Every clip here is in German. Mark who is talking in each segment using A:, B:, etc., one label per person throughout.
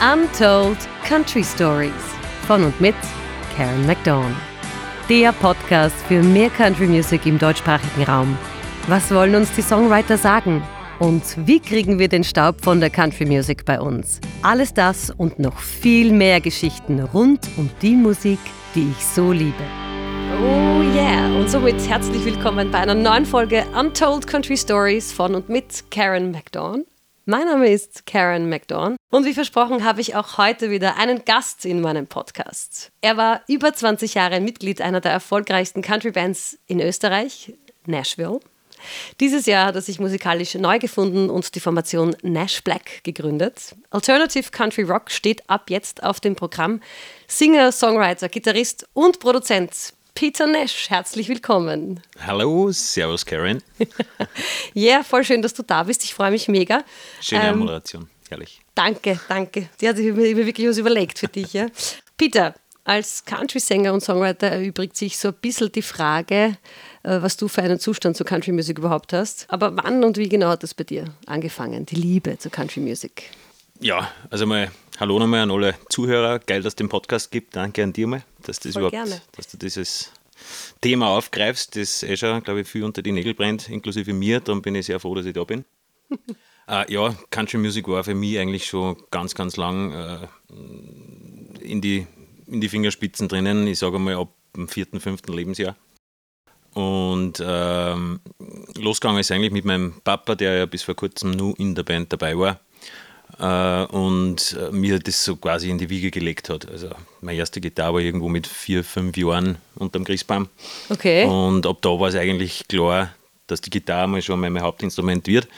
A: Untold Country Stories von und mit Karen McDawn. Der Podcast für mehr Country Music im deutschsprachigen Raum. Was wollen uns die Songwriter sagen? Und wie kriegen wir den Staub von der Country Music bei uns? Alles das und noch viel mehr Geschichten rund um die Musik, die ich so liebe. Oh yeah! Und somit herzlich willkommen bei einer neuen Folge Untold Country Stories von und mit Karen McDawn. Mein Name ist Karen McDorn und wie versprochen habe ich auch heute wieder einen Gast in meinem Podcast. Er war über 20 Jahre Mitglied einer der erfolgreichsten Country-Bands in Österreich, Nashville. Dieses Jahr hat er sich musikalisch neu gefunden und die Formation Nash Black gegründet. Alternative Country Rock steht ab jetzt auf dem Programm. Singer, Songwriter, Gitarrist und Produzent Peter Nash, herzlich willkommen.
B: Hallo, servus Karen.
A: Ja, yeah, voll schön, dass du da bist. Ich freue mich mega.
B: Schöne ähm, Moderation, herrlich.
A: Danke, danke. Die hat sich mir wirklich was überlegt für dich. Ja. Peter, als Country-Sänger und Songwriter erübrigt sich so ein bisschen die Frage, äh, was du für einen Zustand zur Country Music überhaupt hast. Aber wann und wie genau hat das bei dir angefangen, die Liebe zur Country Music?
B: Ja, also mal Hallo nochmal an alle Zuhörer. Geil, dass es den Podcast gibt. Danke an dir mal, dass, das überhaupt, gerne. dass du dieses Thema aufgreifst, das eh schon, glaube ich, viel unter die Nägel brennt, inklusive mir. Darum bin ich sehr froh, dass ich da bin. äh, ja, Country Music war für mich eigentlich schon ganz, ganz lang äh, in, die, in die Fingerspitzen drinnen. Ich sage mal ab dem vierten, fünften Lebensjahr. Und ähm, losgegangen ist eigentlich mit meinem Papa, der ja bis vor kurzem nur in der Band dabei war äh, und äh, mir das so quasi in die Wiege gelegt hat. Also meine erste Gitarre war irgendwo mit vier, fünf Jahren unterm Christbaum.
A: Okay.
B: Und ab da war es eigentlich klar, dass die Gitarre mal schon mein Hauptinstrument wird.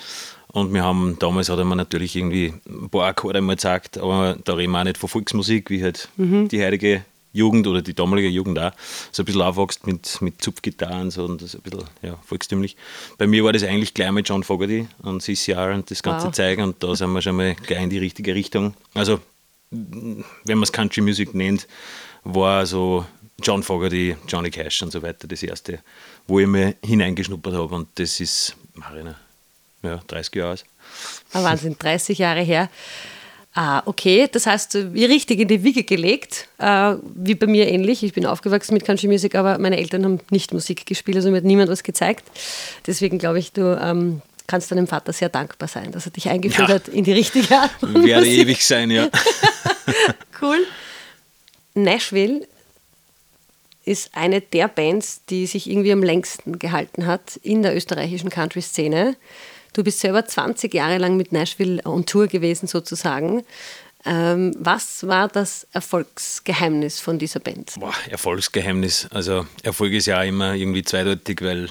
B: Und wir haben, damals hat er mir natürlich irgendwie ein paar Akkorde mal gezeigt, aber da reden wir auch nicht von Volksmusik, wie halt mhm. die heutige Jugend oder die damalige Jugend auch so ein bisschen aufwächst mit, mit Zupfgitarren so und das ein bisschen ja, volkstümlich. Bei mir war das eigentlich gleich mit John Fogerty und CCR und das ganze wow. Zeug und da sind wir schon mal gleich in die richtige Richtung. Also, wenn man es Country Music nennt, war so John Fogerty, Johnny Cash und so weiter das erste, wo ich mir hineingeschnuppert habe und das ist, Marina, ja, 30 Jahre aus.
A: Ah, Wahnsinn, 30 Jahre her. Ah, okay. Das heißt, wie richtig in die Wiege gelegt, äh, wie bei mir ähnlich. Ich bin aufgewachsen mit Country Music, aber meine Eltern haben nicht Musik gespielt, also mir hat niemand was gezeigt. Deswegen glaube ich, du ähm, kannst deinem Vater sehr dankbar sein, dass er dich eingeführt ja. hat in die richtige Art.
B: Werde ewig sein, ja.
A: cool. Nashville ist eine der Bands, die sich irgendwie am längsten gehalten hat in der österreichischen Country-Szene. Du bist selber 20 Jahre lang mit Nashville on Tour gewesen sozusagen. Ähm, was war das Erfolgsgeheimnis von dieser Band?
B: Boah, Erfolgsgeheimnis. Also Erfolg ist ja auch immer irgendwie zweideutig, weil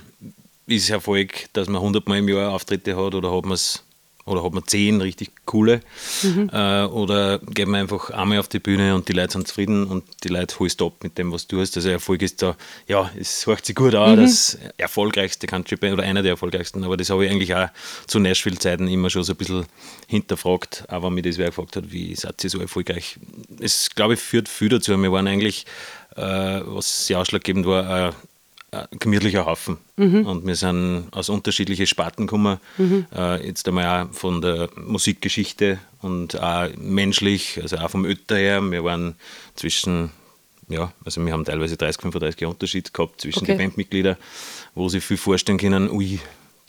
B: ist Erfolg, dass man 100 Mal im Jahr Auftritte hat oder hat man es oder hat man zehn richtig coole mhm. äh, oder geht man einfach einmal auf die Bühne und die Leute sind zufrieden und die Leute holst ab mit dem, was du hast. Also Erfolg ist da, ja, es hört sich gut an, mhm. das erfolgreichste Country Band oder einer der erfolgreichsten, aber das habe ich eigentlich auch zu Nashville-Zeiten immer schon so ein bisschen hinterfragt, auch wenn mich das wer gefragt hat, wie seid ihr so erfolgreich? Es, glaube ich, führt viel dazu. Wir waren eigentlich, äh, was sehr ausschlaggebend war, ein gemütlicher Haufen. Mhm. Und wir sind aus unterschiedlichen Sparten gekommen. Mhm. Äh, jetzt einmal auch von der Musikgeschichte und auch menschlich, also auch vom Ötter her. Wir waren zwischen, ja, also wir haben teilweise 30, 35 Jahre Unterschied gehabt zwischen okay. den Bandmitgliedern, wo sie viel vorstellen können, ui,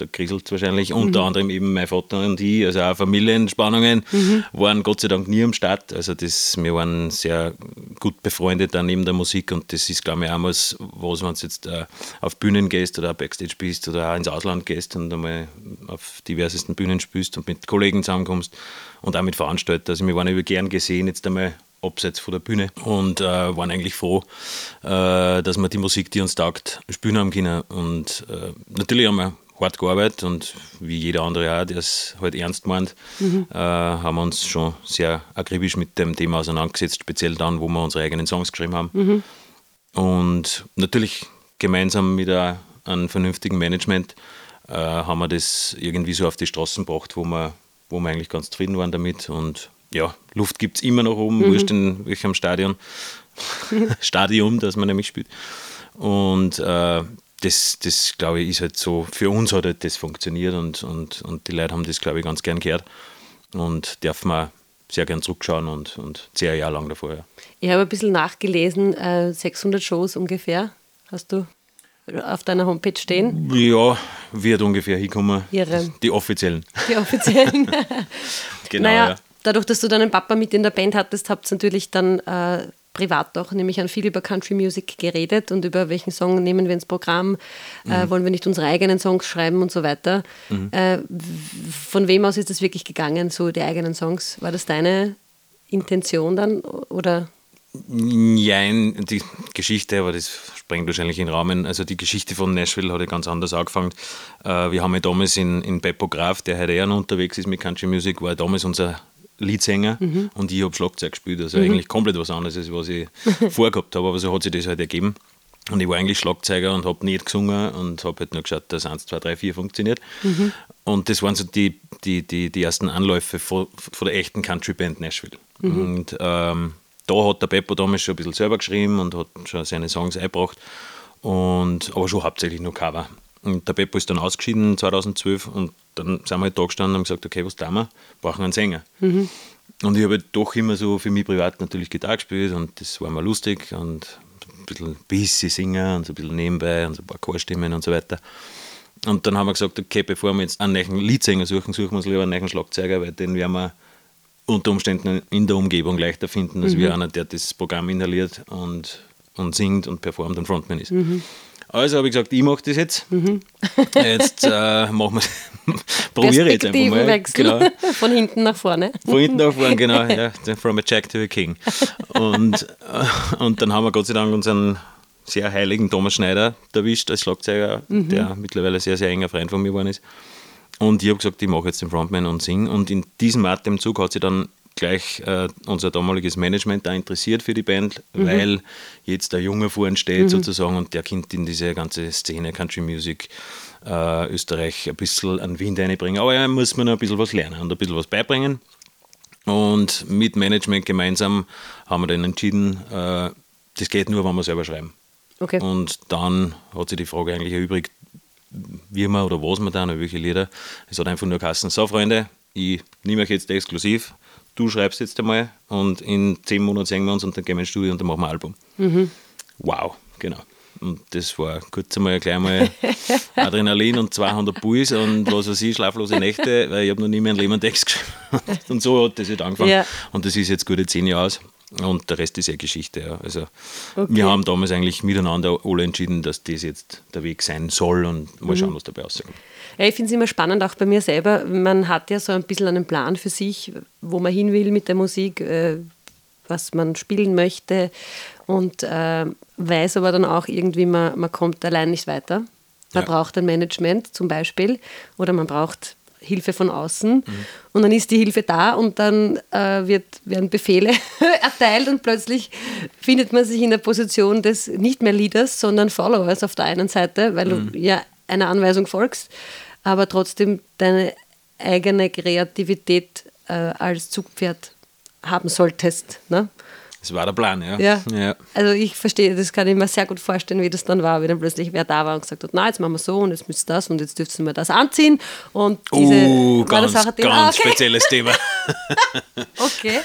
B: da kriselt es wahrscheinlich. Mhm. Unter anderem eben mein Vater und ich, also auch Familienspannungen, mhm. waren Gott sei Dank nie am Start. Also das, wir waren sehr gut befreundet dann neben der Musik und das ist, glaube ich, auch was, was wenn du jetzt äh, auf Bühnen gehst oder Backstage bist oder auch ins Ausland gehst und einmal auf diversesten Bühnen spielst und mit Kollegen zusammenkommst und auch mit Veranstaltern. Also wir waren über gern gesehen jetzt einmal abseits von der Bühne und äh, waren eigentlich froh, äh, dass wir die Musik, die uns taugt, spielen haben können. Und äh, natürlich haben wir hart gearbeitet und wie jeder andere auch, der es halt ernst meint, mhm. äh, haben wir uns schon sehr akribisch mit dem Thema auseinandergesetzt, speziell dann, wo wir unsere eigenen Songs geschrieben haben. Mhm. Und natürlich gemeinsam mit einem vernünftigen Management äh, haben wir das irgendwie so auf die Straßen gebracht, wo wir, wo wir eigentlich ganz zufrieden waren damit. Und ja, Luft gibt es immer noch oben, mhm. wurscht in welchem Stadion, Stadium, das man nämlich spielt. Und äh, das, das glaube ich, ist halt so, für uns hat halt das funktioniert und, und, und die Leute haben das, glaube ich, ganz gern gehört und dürfen wir sehr gern zurückschauen und, und zehn Jahre lang davor. Ja.
A: Ich habe ein bisschen nachgelesen, äh, 600 Shows ungefähr hast du auf deiner Homepage stehen.
B: Ja, wird ungefähr hinkommen.
A: Ihre.
B: Die offiziellen.
A: Die offiziellen.
B: Genau,
A: naja,
B: ja.
A: dadurch, dass du deinen Papa mit in der Band hattest, habt ihr natürlich dann äh, privat auch nämlich an viel über Country Music geredet und über welchen Song nehmen wir ins Programm, äh, wollen wir nicht unsere eigenen Songs schreiben und so weiter. Äh, w- von wem aus ist das wirklich gegangen, so die eigenen Songs? War das deine Intention dann oder?
B: Nein, die Geschichte, aber das sprengt wahrscheinlich in den Rahmen. Also die Geschichte von Nashville hat ja ganz anders angefangen. Äh, wir haben ja damals in, in Beppo Graf, der heute eher noch unterwegs ist mit Country Music, war ja damals unser Leadsänger und ich habe Schlagzeug gespielt. Also eigentlich komplett was anderes, als was ich vorgehabt habe, aber so hat sich das halt ergeben. Und ich war eigentlich Schlagzeuger und habe nicht gesungen und habe halt nur geschaut, dass 1, 2, 3, 4 funktioniert. Und das waren so die, die, die, die ersten Anläufe von, von der echten Country-Band Nashville. Und ähm, da hat der Beppo damals schon ein bisschen selber geschrieben und hat schon seine Songs eingebracht. Und, aber schon hauptsächlich nur Cover. Und der Beppo ist dann ausgeschieden 2012 und dann sind wir halt da gestanden und haben gesagt, okay, was tun wir? Brauchen einen Sänger. Und ich habe halt doch immer so für mich privat natürlich Gitarre gespielt und das war mir lustig und ein bisschen busy singen und so ein bisschen nebenbei und so ein paar Chorstimmen und so weiter. Und dann haben wir gesagt, okay, bevor wir jetzt einen neuen Leadsänger suchen, suchen wir uns lieber einen neuen Schlagzeuger, weil den werden wir unter Umständen in der Umgebung leichter finden, als wie einer, der das Programm inhaliert und, und singt und performt und Frontman ist. Also habe ich gesagt, ich mache das jetzt. Jetzt äh, machen wir, probiere ich jetzt einfach mal. Genau.
A: von hinten nach vorne.
B: Von hinten nach vorne, genau. Ja, from a Jack to a King. Und, äh, und dann haben wir Gott sei Dank unseren sehr heiligen Thomas Schneider erwischt als Schlagzeuger, der mittlerweile sehr, sehr enger Freund von mir geworden ist. Und ich habe gesagt, ich mache jetzt den Frontman und singe. Und in diesem Atemzug hat sich dann gleich äh, unser damaliges Management da interessiert für die Band, weil jetzt der Junge vor uns steht sozusagen und der Kind in diese ganze Szene Country Music äh, Österreich ein bisschen an Wind reinbringen. Aber er muss mir noch ein bisschen was lernen und ein bisschen was beibringen. Und mit Management gemeinsam haben wir dann entschieden, äh, das geht nur, wenn wir selber schreiben.
A: Okay.
B: Und dann hat sich die Frage eigentlich erübrigt, wie wir oder was wir dann, oder welche Lieder. Es hat einfach nur geheißen, so Freunde, ich nehme euch jetzt exklusiv, du schreibst jetzt einmal und in zehn Monaten sehen wir uns und dann gehen wir ins Studio und dann machen wir ein Album. Wow, genau. Und das war kurz einmal gleich mal Adrenalin und 200 Puls und was weiß ich, schlaflose Nächte, weil ich habe noch nie mehr einen Leben Text geschrieben. Und so hat das halt angefangen.
A: Ja.
B: Und das ist jetzt gute zehn Jahre aus. Und der Rest ist ja Geschichte. Ja. Also
A: Okay.
B: wir haben damals eigentlich miteinander alle entschieden, dass das jetzt der Weg sein soll und mal schauen, was dabei rauskommt.
A: Ja, ich finde es immer spannend, auch bei mir selber. Man hat ja so ein bisschen einen Plan für sich, wo man hin will mit der Musik, äh, was man spielen möchte und äh, weiß aber dann auch irgendwie, man, man kommt allein nicht weiter. Man
B: Ja.
A: braucht ein Management zum Beispiel oder man braucht Hilfe von außen und dann ist die Hilfe da und dann äh, wird, werden Befehle erteilt und plötzlich findet man sich in der Position des nicht mehr Leaders, sondern Followers auf der einen Seite, weil du ja einer Anweisung folgst, aber trotzdem deine eigene Kreativität äh, als Zugpferd haben solltest. Ne?
B: Das war der Plan, ja.
A: Ja.
B: ja.
A: Also ich verstehe, das kann ich mir sehr gut vorstellen, wie das dann war, wie dann plötzlich wer da war und gesagt hat, na, jetzt machen wir so und jetzt müsst ihr das und jetzt dürft ihr mir das anziehen und diese
B: Uh, ganz,
A: das auch ein Thema.
B: ganz
A: Ah, okay.
B: spezielles Thema.
A: okay.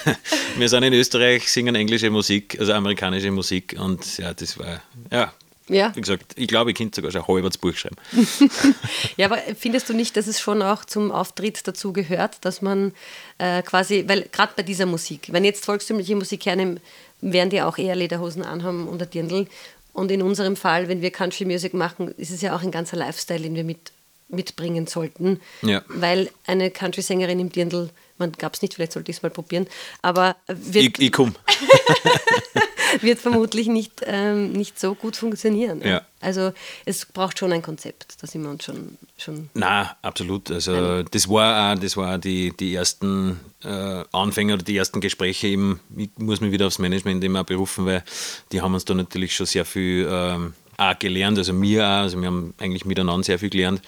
B: Wir sind in Österreich, singen englische Musik, also amerikanische Musik und ja, das war, ja,
A: Ja.
B: wie gesagt, ich glaube, ich könnte sogar schon halb das Buch schreiben.
A: ja, aber findest du nicht, dass es schon auch zum Auftritt dazu gehört, dass man äh, quasi, weil gerade bei dieser Musik, wenn jetzt volkstümliche Musik hernehmen, werden die auch eher Lederhosen anhaben und ein Dirndl. Und in unserem Fall, wenn wir Country Music machen, ist es ja auch ein ganzer Lifestyle, den wir mit, mitbringen sollten.
B: Ja.
A: Weil eine Country-Sängerin im Dirndl, man gab es nicht, vielleicht sollte ich es mal probieren, aber wird,
B: Ich, ich komme.
A: wird vermutlich nicht, ähm, nicht so gut funktionieren.
B: Ja.
A: Also es braucht schon ein Konzept, da sind wir uns schon, schon
B: Na, absolut. Also das war auch, das war die, die ersten äh, Anfänge oder die ersten Gespräche eben, ich muss mich wieder aufs Management immer berufen, weil die haben uns da natürlich schon sehr viel ähm, auch gelernt, also mir auch, also wir haben eigentlich miteinander sehr viel gelernt,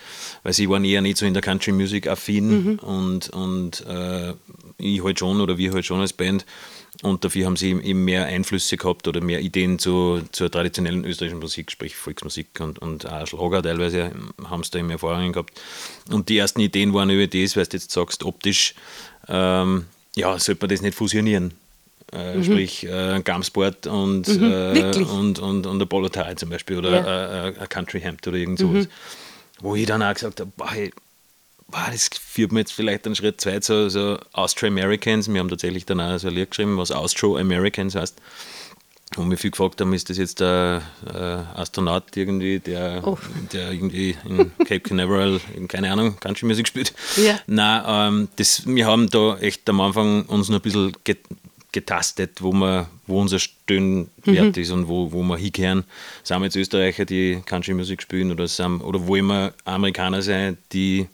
B: weil sie waren eher nicht so in der Country Music affin und, und äh, ich halt schon oder wir halt schon als Band und dafür haben sie eben mehr Einflüsse gehabt oder mehr Ideen zu, zur traditionellen österreichischen Musik, sprich Volksmusik und, und auch Schlager teilweise haben sie da immer Erfahrungen gehabt. Und die ersten Ideen waren über das, weil du jetzt sagst, optisch ähm, ja, sollte man das nicht fusionieren. Äh, mhm. Sprich, äh, Gamsport und,
A: mhm,
B: äh, und, und, und Apollo Tie zum Beispiel oder ja. äh, Country Hemd oder irgend sowas. Mhm. Wo ich dann auch gesagt habe, boah, hey, boah, das führt mir jetzt vielleicht einen Schritt zwei so, so Austro-Americans. Wir haben tatsächlich dann auch so ein Lied geschrieben, was Austro-Americans heißt. Und wir viel gefragt haben, ist das jetzt der äh, Astronaut irgendwie, der, oh. der irgendwie in Cape Canaveral, keine Ahnung, Country Music spielt? Ja. Nein, ähm, das, wir haben da echt am Anfang uns noch ein bisschen getastet, wo, wir, wo unser Stöhnwert mhm. ist und wo, wo wir hinkehren. Sind wir jetzt Österreicher, die Country Music spielen oder, sind, oder wollen wir Amerikaner sein, die,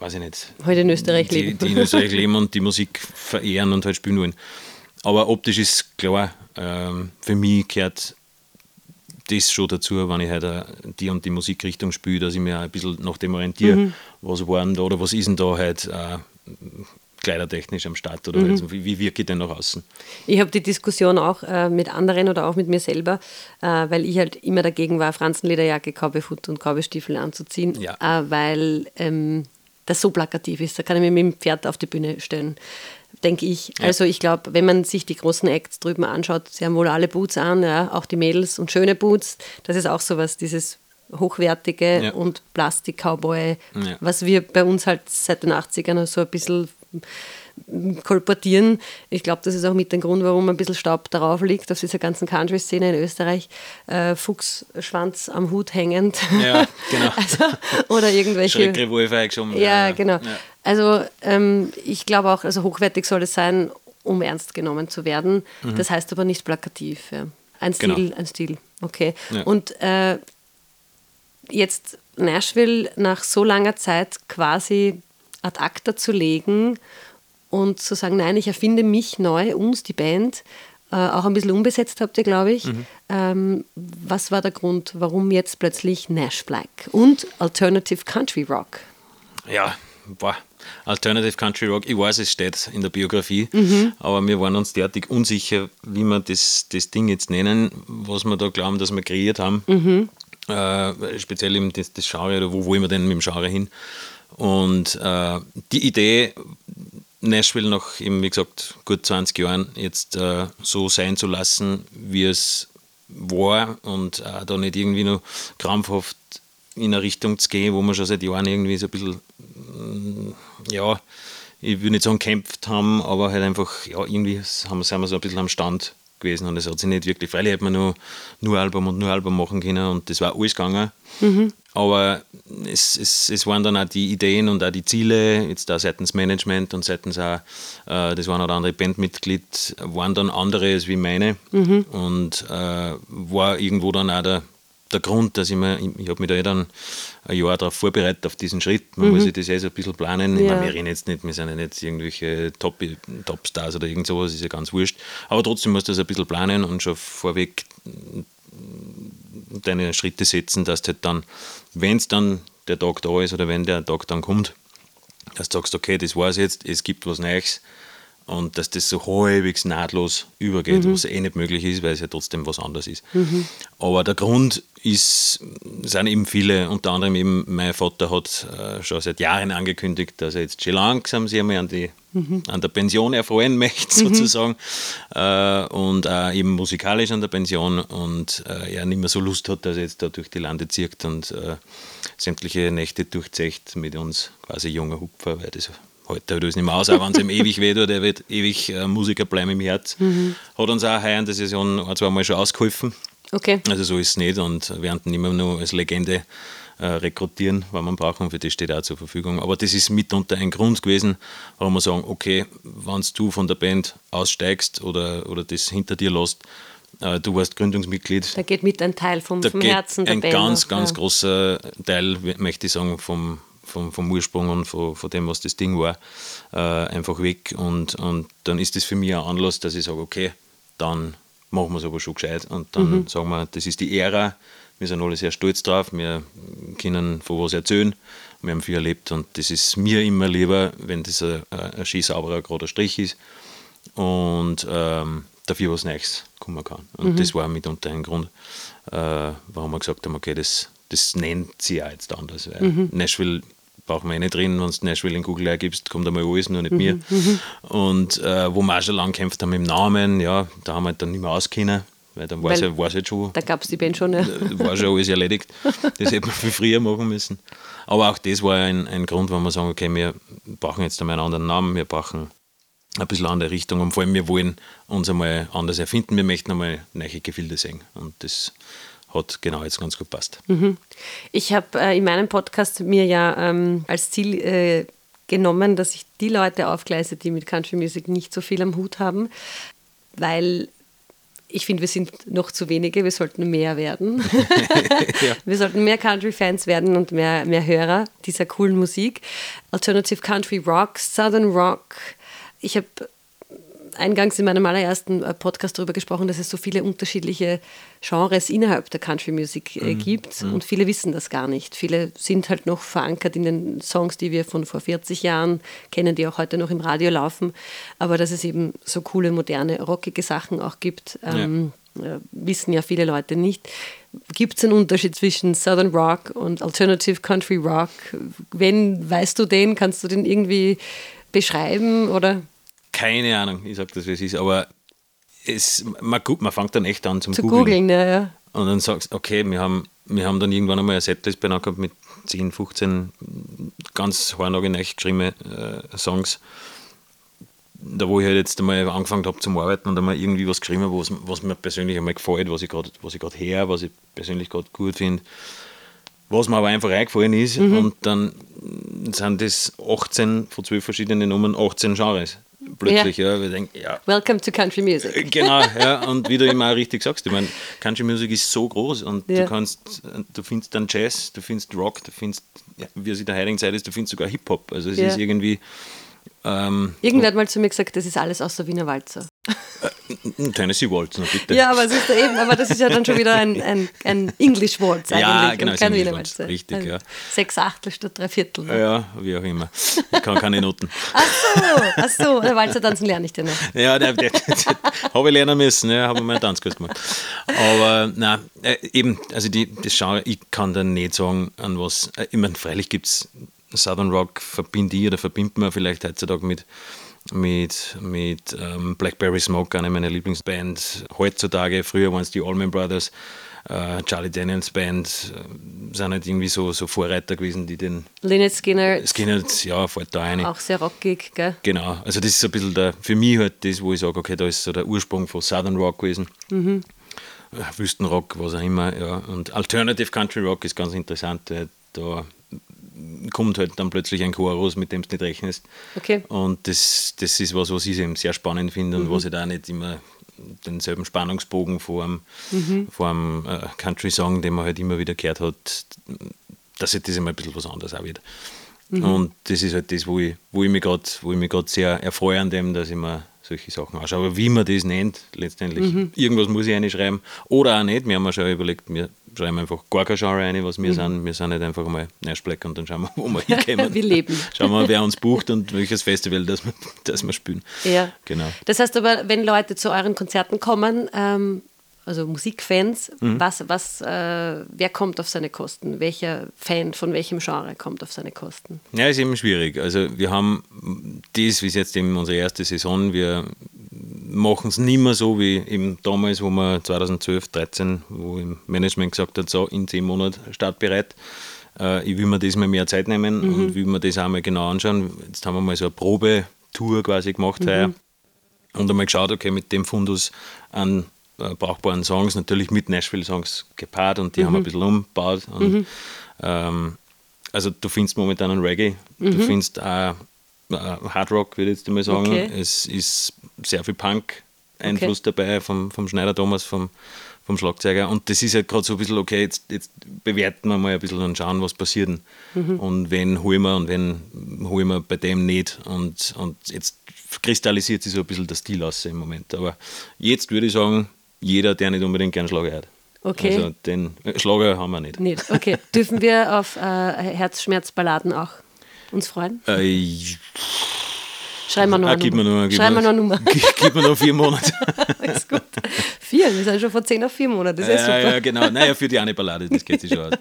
B: weiß ich nicht,
A: heute in Österreich
B: die,
A: leben.
B: Die in Österreich leben und die Musik verehren und halt spielen wollen. Aber optisch ist klar, ähm, für mich gehört das schon dazu, wenn ich halt die und die Musikrichtung spiele, dass ich mir ein bisschen nach dem orientiere, mhm. was waren da oder was ist denn da halt äh, kleidertechnisch am Start oder mhm. also wie, wie wirke ich denn nach außen?
A: Ich habe die Diskussion auch äh, mit anderen oder auch mit mir selber, äh, weil ich halt immer dagegen war, Franzenlederjacke, Cowboyfoot und Cowboystiefel anzuziehen, ja. äh, weil ähm, das so plakativ ist. Da kann ich mich mit dem Pferd auf die Bühne stellen denke ich. Ja. Also ich glaube, wenn man sich die großen Acts drüben anschaut, sie haben wohl alle Boots an, ja, auch die Mädels und schöne Boots. Das ist auch sowas, dieses hochwertige ja. und Plastik-Cowboy, was wir bei uns halt seit den 80ern so ein bisschen kolportieren. Ich glaube, das ist auch mit dem Grund, warum ein bisschen Staub darauf liegt, auf dieser ganzen Country-Szene in Österreich. Äh, Fuchsschwanz am Hut hängend.
B: Ja, genau.
A: also, oder irgendwelche.
B: schon.
A: Ja, ja, genau. Ja. Also ähm, ich glaube auch, also hochwertig soll es sein, um ernst genommen zu werden. Mhm. Das heißt aber nicht plakativ. Ja. Ein Stil, genau. ein Stil. Okay. Ja. Und äh, jetzt Nashville nach so langer Zeit quasi ad acta zu legen und zu sagen, nein, ich erfinde mich neu, uns, die Band, äh, auch ein bisschen unbesetzt habt ihr, glaube ich. Mhm. Ähm, was war der Grund, warum jetzt plötzlich Nash Black und Alternative Country Rock?
B: Ja, boah, Alternative Country Rock, ich weiß, es steht in der Biografie, mhm. aber wir waren uns derartig unsicher, wie wir das, das Ding jetzt nennen, was wir da glauben, dass wir kreiert haben. Mhm. Äh, speziell im das, das Genre, oder wo wollen wir denn mit dem Genre hin? Und äh, die Idee, Nashville nach wie gesagt, gut 20 Jahren jetzt äh, so sein zu lassen, wie es war und äh, da nicht irgendwie nur krampfhaft in eine Richtung zu gehen, wo wir schon seit Jahren irgendwie so ein bisschen, mm, ja, ich würde nicht sagen kämpft haben, aber halt einfach, ja, irgendwie haben, sind wir so ein bisschen am Stand gewesen und es hat sich nicht wirklich, freilich hätte man nur, nur Album und nur Album machen können und das war alles gegangen. Mhm. Aber es, es, es waren dann auch die Ideen und auch die Ziele, jetzt da seitens Management und seitens auch äh, das ein oder andere Bandmitglied, waren dann andere als wie meine. Mhm. Und äh, war irgendwo dann auch der, der Grund, dass ich mir, ich, habe mich da eh dann ein Jahr darauf vorbereitet, auf diesen Schritt. Man mhm. muss sich das eh so ein bisschen planen. Ja. Ich meine, wir reden jetzt nicht, wir sind ja nicht irgendwelche Top, Topstars oder irgend sowas, ist ja ganz wurscht. Aber trotzdem musst du das ein bisschen planen und schon vorweg deine Schritte setzen, dass du halt dann, wenn es dann der Tag da ist oder wenn der Tag dann kommt, dass du sagst, okay, das war es jetzt, es gibt was Neues und dass das so halbwegs nahtlos übergeht, mhm. was eh nicht möglich ist, weil es ja trotzdem was anderes ist. Mhm. Aber der Grund ist, sind eben viele, unter anderem eben mein Vater hat äh, schon seit Jahren angekündigt, dass er jetzt schon langsam sich einmal an, die, mhm. an der Pension erfreuen möchte, mhm. sozusagen, äh, und auch eben musikalisch an der Pension und äh, er nicht mehr so Lust hat, dass er jetzt da durch die Lande zieht und äh, sämtliche Nächte durchzecht mit uns quasi junger Hupfer, weil das heute halt alles nicht mehr aus, auch wenn es ihm ewig weht, der wird ewig äh, Musiker bleiben im Herz. Mhm. Hat uns auch heuer in der Saison ein, zwei Mal schon ausgeholfen.
A: Okay.
B: Also so ist es nicht und wir werden ihn immer nur als Legende äh, rekrutieren, wenn man braucht und für das steht auch zur Verfügung. Aber das ist mitunter ein Grund gewesen, warum wir sagen, okay, wenn du von der Band aussteigst oder, oder das hinter dir lässt, äh, du warst Gründungsmitglied.
A: Da geht mit ein Teil vom, vom Herzen der
B: ein
A: Band.
B: Ein ganz, auf, ganz ja. großer Teil, möchte ich sagen, vom, vom, vom Ursprung und von, von dem, was das Ding war, äh, einfach weg. Und, und dann ist das für mich ein Anlass, dass ich sage, okay, dann machen wir es aber schon gescheit. Und dann mhm. sagen wir, das ist die Ära, wir sind alle sehr stolz drauf, wir können von was erzählen, wir haben viel erlebt und das ist mir immer lieber, wenn das ein, ein skisauberer gerader Strich ist und ähm, dafür was Neues kommen kann. Und mhm. das war mitunter ein Grund, äh, warum wir gesagt haben, okay, das, das nennt sie ja jetzt anders. Weil mhm. Nashville brauchen wir eh nicht drin, wenn du Nashville in Google eingibst, kommt einmal alles, nur nicht
A: Mhm,
B: mir. Und äh, wo wir auch schon lange gekämpft haben im Namen, ja, da haben wir halt dann nicht mehr auskennen, weil dann war es ja, war's schon,
A: Da gab es die Band schon, ja.
B: war schon alles erledigt. Das hätte man viel früher machen müssen. Aber auch das war ein, ein Grund, warum wir sagen, okay, wir brauchen jetzt einmal einen anderen Namen, wir brauchen ein bisschen andere Richtung und vor allem wir wollen uns einmal anders erfinden, wir möchten einmal neue Gefilde sehen und das hat genau jetzt ganz gut passt.
A: Ich habe äh, in meinem Podcast mir ja ähm, als Ziel äh, genommen, dass ich die Leute aufgleise, die mit Country Music nicht so viel am Hut haben, weil ich finde, wir sind noch zu wenige, wir sollten mehr werden.
B: Ja.
A: Wir sollten mehr Country-Fans werden und mehr, mehr Hörer dieser coolen Musik. Alternative Country Rock, Southern Rock. Ich habe eingangs in meinem allerersten äh, Podcast darüber gesprochen, dass es so viele unterschiedliche Genres innerhalb der Country Music äh, gibt und viele wissen das gar nicht. Viele sind halt noch verankert in den Songs, die wir von vor 40 Jahren kennen, die auch heute noch im Radio laufen, aber dass es eben so coole, moderne, rockige Sachen auch gibt, ähm, äh, wissen ja viele Leute nicht. Gibt es einen Unterschied zwischen Southern Rock und Alternative Country Rock? Wenn, weißt du den, kannst du den irgendwie beschreiben oder
B: Keine Ahnung, ich sage das, wie es ist, aber es, man, gu- man fängt dann echt an zum
A: zu
B: Googlen.
A: googeln? Ja, ja.
B: Und dann sagst du, okay, wir haben, wir haben dann irgendwann einmal ein Setlist benannt gehabt mit 10, 15 ganz hornagenreich geschriebene äh, Songs. Da wo ich halt jetzt einmal angefangen habe zum Arbeiten und einmal irgendwie was geschrieben habe, was, was mir persönlich einmal gefällt, was ich gerade was ich gerade her, was ich persönlich gerade gut finde. Was mir aber einfach eingefallen ist und dann sind das 18 von 12 verschiedenen Nummern, 18 Genres. Plötzlich, ja. Wir denken, ja,
A: Welcome to Country Music.
B: Genau, ja, und wie du immer auch richtig sagst, ich meine, Country Music ist so groß und
A: Ja.
B: du kannst, du findest dann Jazz, du findest Rock, du findest, ja, wie es in der heutigen Zeit ist, du findest sogar Hip-Hop. Also es
A: Ja.
B: ist irgendwie, ähm,
A: Irgendwer hat mal zu mir gesagt, das ist alles außer Wiener Walzer.
B: Tennessee Waltz, na bitte.
A: Ja, aber, ist ja eben, aber das ist ja dann schon wieder ein, ein, ein English Waltz eigentlich.
B: Ja, genau,
A: kein Wiener
B: Waltz, richtig,
A: Ein
B: ja.
A: Sechs Achtel statt drei Viertel. ne?
B: Ja, wie auch immer. Ich kann keine Noten.
A: Ach so, ach so, der Walzer tanzen lerne ich dir noch.
B: Ja, der, der, der, habe ich lernen müssen, ja, habe ich meinen Tanzkurs gemacht. Aber nein, äh, eben, also die, das Genre, ich kann da nicht sagen, an was, äh, ich meine, freilich gibt es Southern Rock, verbinde ich oder verbindet man vielleicht heutzutage mit, mit, mit ähm, Blackberry Smoke, eine meiner Lieblingsbands heutzutage. Früher waren es die Allman Brothers, äh, Charlie Daniels Band, äh, sind halt irgendwie so, so Vorreiter gewesen, die den
A: Lynyrd Skinner,
B: Skinner, ja, fällt da rein.
A: auch sehr rockig, gell?
B: Genau, also das ist so ein bisschen der, für mich halt das, wo ich sage, okay, da ist so der Ursprung von Southern Rock gewesen. Äh, Wüstenrock, was auch immer, ja. Und Alternative Country Rock ist ganz interessant, weil da kommt halt dann plötzlich ein Chorus, mit dem du nicht rechnest.
A: Okay.
B: Und das, das ist was, was ich eben sehr spannend finde und was ich da nicht immer denselben Spannungsbogen vor einem, vor einem äh, Country-Song, den man halt immer wieder gehört hat, dass halt das immer ein bisschen was anderes auch wird. Und das ist halt das, wo ich, wo ich mich gerade sehr erfreue an dem, dass ich mir solche Sachen anschaue. Aber wie man das nennt, letztendlich, irgendwas muss ich reinschreiben oder auch nicht. Wir haben ja schon überlegt, wir schreiben einfach gar kein Genre rein, was wir sind. Wir sind nicht einfach mal Nashblack und dann schauen wir, wo wir hinkommen.
A: Wir leben.
B: Schauen wir, wer uns bucht und welches Festival das wir, das wir spielen.
A: Ja.
B: Genau.
A: Das heißt aber, wenn Leute zu euren Konzerten kommen, ähm, also Musikfans,
B: Mhm.
A: was, was, äh, wer kommt auf seine Kosten? Welcher Fan von welchem Genre kommt auf seine Kosten?
B: Ja, ist eben schwierig. Also wir haben das, wie es jetzt eben unsere erste Saison, wir machen es nicht mehr so wie eben damals, wo wir 2012, 13, wo im Management gesagt hat, so in zehn Monaten startbereit. Äh, ich will mir das mal mehr Zeit nehmen und will mir das auch mal genau anschauen. Jetzt haben wir mal so eine Probetour quasi gemacht heuer und einmal geschaut, okay, mit dem Fundus an äh, brauchbaren Songs, natürlich mit Nashville-Songs gepaart und die haben wir ein bisschen umgebaut. Und, ähm, also du findest momentan einen Reggae, du findest auch äh, Hard Rock, würde ich jetzt mal sagen.
A: Okay.
B: Es ist sehr viel Punk-Einfluss dabei vom, vom Schneider Thomas, vom, vom Schlagzeuger. Und das ist halt gerade so ein bisschen, okay, jetzt, jetzt bewerten wir mal ein bisschen und schauen, was passiert. denn. Und wen holen wir und wen holen wir bei dem nicht. Und, und jetzt kristallisiert sich so ein bisschen der Stil aus im Moment. Aber jetzt würde ich sagen, jeder, der nicht unbedingt gern Schlager hört.
A: Okay.
B: Also den äh, Schlager haben wir nicht.
A: Nicht. Okay. Dürfen wir auf äh, Herzschmerzballaden auch uns freuen?
B: Äh,
A: Schreiben wir noch
B: ah,
A: eine Nummer.
B: nur,
A: Schreiben wir noch eine Nummer.
B: Gib mir noch vier Monate.
A: Ist gut. Vier, wir sind schon von zehn auf vier Monate, das ist ja, super.
B: Ja, genau. Naja, für die eine Ballade, das geht sich schon aus.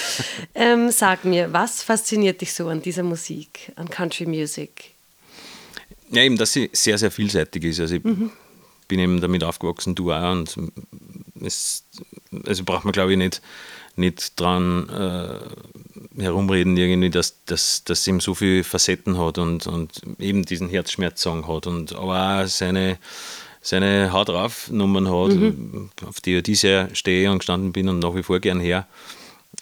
A: ähm, sag mir, was fasziniert dich so an dieser Musik, an Country Music?
B: Ja, eben, dass sie sehr, sehr vielseitig ist. Also ich mhm. Bin eben damit aufgewachsen, du auch. Und es, also braucht man, glaube ich, nicht, nicht dran äh, herumreden, irgendwie, dass, dass, dass eben so viele Facetten hat und, und eben diesen Herzschmerz-Song hat und aber auch seine seine Haut drauf Nummern hat, mhm. auf die ich sehr stehe und gestanden bin und nach wie vor gern her.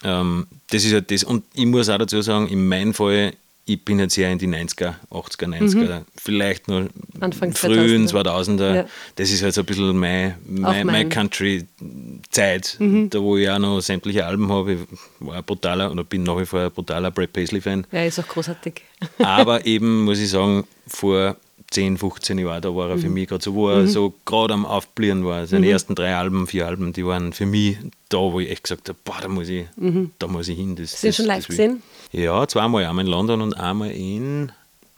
B: Ähm, das ist halt das. Und ich muss auch dazu sagen, in meinem Fall, ich bin jetzt sehr in die 90er, 80er, 90er, mhm. vielleicht nur Anfang frühen 2000er. 2000er. Ja. Das ist halt so ein bisschen meine, meine, meine Country-Zeit, mhm. da wo ich auch noch sämtliche Alben habe. Ich war ein brutaler oder bin nach wie vor ein brutaler Brad Paisley-Fan.
A: Ja, ist auch großartig.
B: Aber eben, muss ich sagen, vor 10, 15 Jahren, da war er für mhm. mich gerade so, wo er mhm. so gerade am Aufblieren war. Seine mhm. ersten drei Alben, vier Alben, die waren für mich da, wo ich echt gesagt habe, boah, da muss ich, mhm. da muss ich hin. Das,
A: Sind das, schon live gesehen?
B: Ja, zweimal, einmal in London und einmal in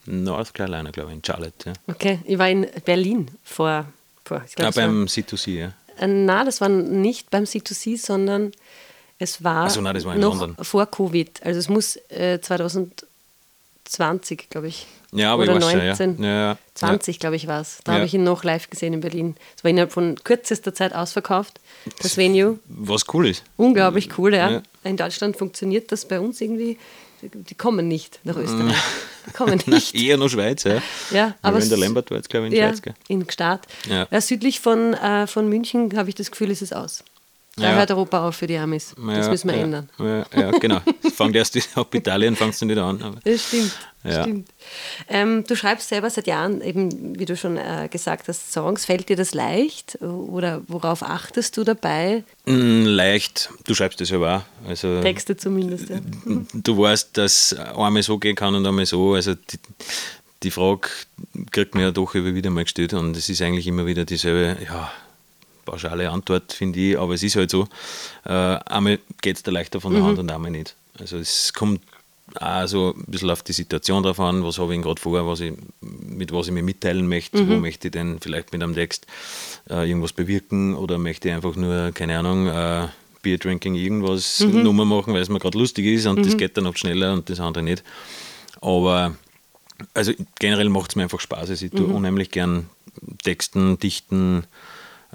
B: North Carolina, glaube ich, in Charlotte. Ja.
A: Okay, ich war in Berlin vor, vor
B: ich glaube, ja, beim C2C, ja.
A: Äh, nein, das war nicht beim C2C, sondern es war,
B: so, nein, war
A: noch
B: London.
A: vor Covid. Also es muss äh, 2020, glaube ich,
B: ja, aber
A: Oder
B: ich
A: 19,
B: ja. Ja,
A: 20, glaube ich, war es. Da habe ich ihn noch live gesehen in Berlin. Es war innerhalb von kürzester Zeit ausverkauft, das Venue.
B: Was cool ist.
A: Unglaublich cool, ja. In Deutschland funktioniert das bei uns irgendwie. Die kommen nicht nach Österreich. Die kommen nicht.
B: Eher nur Schweiz, ja.
A: ja aber
B: in der Lambert war jetzt, glaube ich, in
A: ja,
B: Schweiz. Gell?
A: In Gstaad. Ja. südlich von, äh, von München habe ich das Gefühl, ist es aus. Da ja. hört Europa auf für die Amis. Das müssen wir
B: ja,
A: ändern.
B: Ja, ja genau. Fangt erst ab Italien, fangst du nicht an. Aber.
A: Das stimmt. stimmt. Ähm, du schreibst selber seit Jahren, eben wie du schon äh, gesagt hast, Songs. Fällt dir das leicht oder worauf achtest du dabei?
B: Mm, leicht. Du schreibst das ja auch. Also,
A: Texte zumindest, ja.
B: Du weißt, dass einmal so gehen kann und einmal so. Also die, die Frage kriegt man ja doch immer wieder mal gestellt und es ist eigentlich immer wieder dieselbe, ja, pauschale Antwort, finde ich, aber es ist halt so. Äh, einmal geht es da leichter von der mhm. Hand und einmal nicht. Also es kommt auch so ein bisschen auf die Situation drauf an, was habe ich gerade vor, was ich, mit was ich mir mitteilen möchte, mhm. wo möchte ich denn vielleicht mit einem Text äh, irgendwas bewirken oder möchte ich einfach nur, keine Ahnung, äh, Beer Drinking irgendwas mhm. Nummer machen, weil es mir gerade lustig ist und mhm. das geht dann oft schneller und das andere nicht. Aber also generell macht es mir einfach Spaß. Also ich tue mhm. unheimlich gern Texten, Dichten,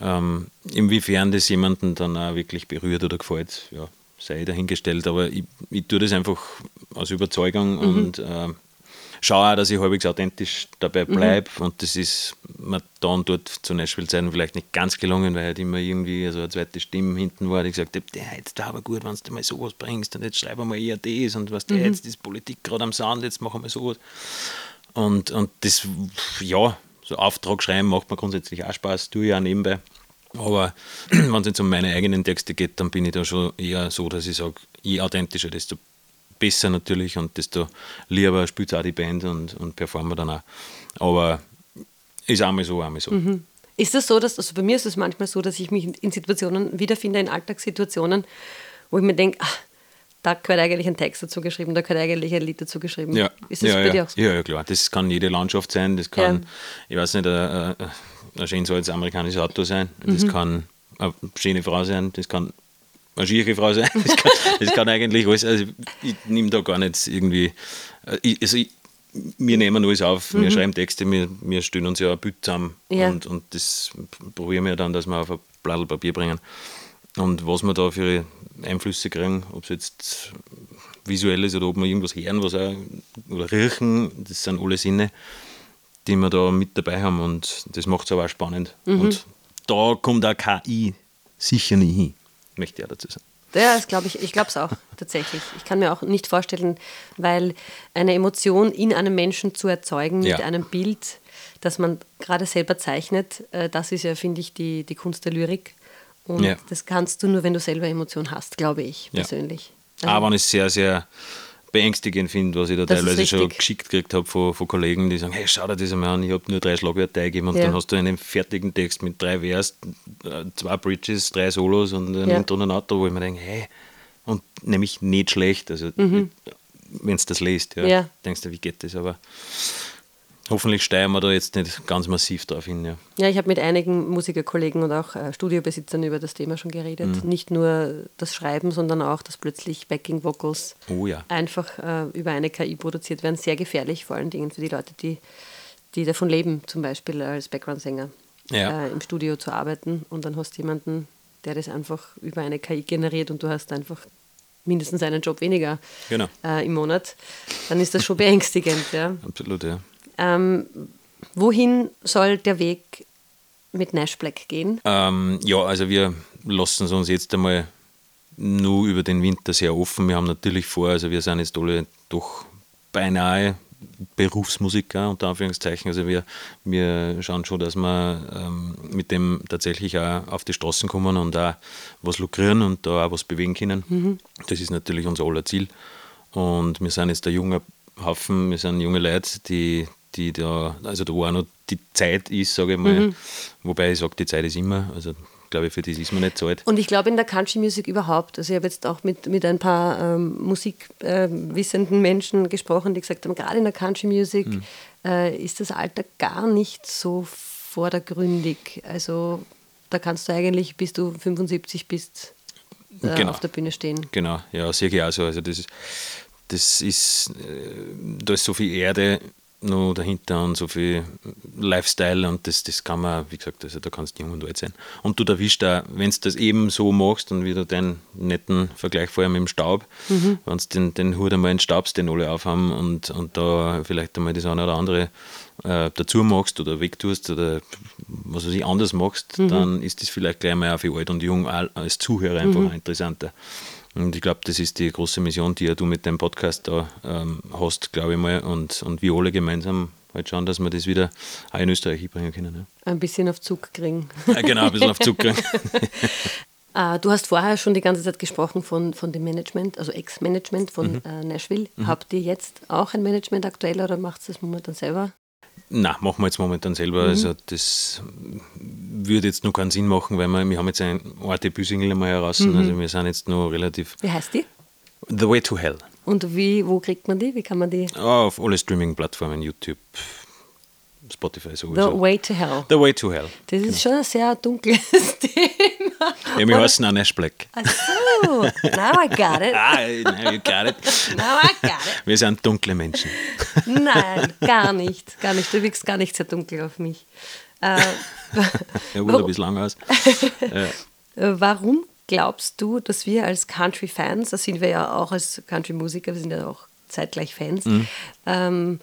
B: ähm, inwiefern das jemanden dann auch wirklich berührt oder gefällt, ja, sei dahingestellt. Aber ich, ich tue das einfach aus Überzeugung mhm. und äh, schaue auch, dass ich halbwegs authentisch dabei bleibe. Mhm. Und das ist mir dann dort zu Nashville-Zeiten vielleicht nicht ganz gelungen, weil halt immer irgendwie so eine zweite Stimme hinten war, die gesagt hat, ja, jetzt da aber gut, wenn du mal sowas bringst und jetzt schreiben wir mal eher das und was mhm. jetzt ist Politik gerade am Sound, jetzt machen wir sowas. Und, und das, ja, so Auftrag schreiben macht mir grundsätzlich auch Spaß, tue ich auch nebenbei. Aber wenn es jetzt um meine eigenen Texte geht, dann bin ich da schon eher so, dass ich sage, je authentischer, desto besser natürlich und desto lieber spielt auch die Band und, und performen dann auch. Aber ist einmal so, einmal so. Mhm.
A: Ist das so, dass, also bei mir ist es manchmal so, dass ich mich in Situationen wiederfinde, in Alltagssituationen, wo ich mir denke, ach, da gehört eigentlich ein Text dazu geschrieben, da gehört eigentlich ein Lied dazu geschrieben.
B: Ja.
A: Ist das
B: ja,
A: bei
B: ja.
A: dir auch so?
B: Ja, ja, klar. Das kann jede Landschaft sein, das kann, ja. ich weiß nicht, ein, ein schönes altes amerikanisches Auto sein, das mhm. kann eine schöne Frau sein, das kann eine schiere Frau sein, das kann, das kann eigentlich alles, also ich, nehme da gar nicht irgendwie, äh, ich, also ich, wir nehmen alles auf, mhm. wir schreiben Texte, wir, wir stellen uns ja ein Bild zusammen ja. Und, und das probieren wir dann, dass wir auf ein Blatt Papier bringen. Und was wir da für Einflüsse kriegen, ob es jetzt visuell ist oder ob wir irgendwas hören was auch, oder riechen, das sind alle Sinne, die wir da mit dabei haben und das macht es aber auch spannend. Mhm. Und da kommt auch KI sicher nie hin, möchte ich dazu sagen.
A: Ja, das glaube ich. Ich glaube es auch tatsächlich. Ich kann mir auch nicht vorstellen, weil eine Emotion in einem Menschen zu erzeugen mit ja. einem Bild, das man gerade selber zeichnet, äh, das ist ja, finde ich, die, die Kunst der Lyrik. Und ja. das kannst du nur, wenn du selber Emotionen hast, glaube ich persönlich.
B: Also, Aber es ist sehr, sehr beängstigend finde, was ich da teilweise schon geschickt gekriegt habe von, von, Kollegen, die sagen, hey, schau dir das einmal an, ich habe nur drei Schlagwörter eingegeben und ja. dann hast du einen fertigen Text mit drei Vers, äh, zwei Bridges, drei Solos und ein ja. Ein Outro, wo ich mir denke, hey, und nämlich nicht schlecht, also mhm. wenn du das liest, ja, ja. denkst du, wie geht das, aber hoffentlich steuern wir da jetzt nicht ganz massiv drauf hin. Ja,
A: ja ich habe mit einigen Musikerkollegen und auch äh, Studiobesitzern über das Thema schon geredet. Mhm. Nicht nur das Schreiben, sondern auch, dass plötzlich Backing Vocals
B: oh, ja.
A: einfach äh, über eine KI produziert werden. Sehr gefährlich, vor allen Dingen für die Leute, die, die davon leben, zum Beispiel als Background-Sänger
B: ja.
A: äh, im Studio zu arbeiten. Und dann hast du jemanden, der das einfach über eine KI generiert und du hast einfach mindestens einen Job weniger
B: genau.
A: äh, im Monat, dann ist das schon beängstigend. Ja.
B: Absolut, ja.
A: Ähm, wohin soll der Weg mit Nash Black gehen?
B: Ähm, ja, also wir lassen es uns jetzt einmal nur über den Winter sehr offen. Wir haben natürlich vor, also wir sind jetzt alle doch beinahe Berufsmusiker, unter Anführungszeichen. Also wir, wir schauen schon, dass wir ähm, mit dem tatsächlich auch auf die Straßen kommen und auch was lukrieren und da auch was bewegen können. Mhm. Das ist natürlich unser aller Ziel. Und wir sind jetzt der junge Haufen, wir sind junge Leute, die, die da, also da wo auch noch die Zeit ist, sage ich mal. Mhm. Wobei ich sage, die Zeit ist immer. Also glaube ich, für das ist man nicht so alt.
A: Und ich glaube in der Country Music überhaupt. Also ich habe jetzt auch mit, mit ein paar ähm, musikwissenden äh, Menschen gesprochen, die gesagt haben, gerade in der Country Music mhm. äh, ist das Alter gar nicht so vordergründig. Also da kannst du eigentlich, bis du 75 bist, äh, genau. auf der Bühne stehen.
B: Genau, ja, sehe ich auch so. Also das ist, das ist, äh, da ist so viel Erde noch dahinter und so viel Lifestyle und das, das kann man, wie gesagt, also da kannst du jung und alt sein. Und du erwischst auch, wenn du das eben so machst und wieder deinen netten Vergleich vorher mit dem Staub, mhm. wenn du den, den Hut einmal entstaubst, den alle aufhaben und, und da vielleicht einmal das eine oder andere äh, dazu machst oder wegtust oder was weiß ich anders machst, mhm. dann ist das vielleicht gleich mal auch für alt und jung als Zuhörer einfach mhm. interessanter. Und ich glaube, das ist die große Mission, die ja du mit deinem Podcast da ähm, hast, glaube ich mal. Und, und wir alle gemeinsam halt schauen, dass wir das wieder auch in Österreich bringen können.
A: Ja. Ein bisschen auf Zug kriegen.
B: Ja, genau, ein bisschen auf Zug kriegen.
A: Ah, du hast vorher schon die ganze Zeit gesprochen von, von dem Management, also Ex-Management von mhm. äh, Nashville. Mhm. Habt ihr jetzt auch ein Management aktuell oder macht ihr das momentan selber?
B: Nein, machen wir jetzt momentan selber. Mhm. Also das würde jetzt noch keinen Sinn machen, weil wir, wir haben jetzt ein Debüt-Single einmal heraus. Mhm. Also wir sind jetzt noch relativ.
A: Wie heißt die?
B: The Way to Hell.
A: Und wie, wo kriegt man die? Wie kann man die?
B: Oh, auf alle Streaming-Plattformen, YouTube, Spotify sowieso.
A: The Way to Hell.
B: The Way to Hell.
A: Das ist genau. schon ein sehr dunkles Thema.
B: Ja, wir heißen auch Nash Black.
A: Ach so, now I got it.
B: ah, now you got it.
A: Now I got it.
B: Wir sind dunkle Menschen.
A: Nein, gar nicht. Gar nicht. Du wirkst gar nicht sehr dunkel auf mich. Äh,
B: ja, gut, ein bisschen lang aus.
A: Ja. Warum glaubst du, dass wir als Country-Fans, das sind wir ja auch als Country-Musiker, wir sind ja auch zeitgleich Fans, mhm. ähm,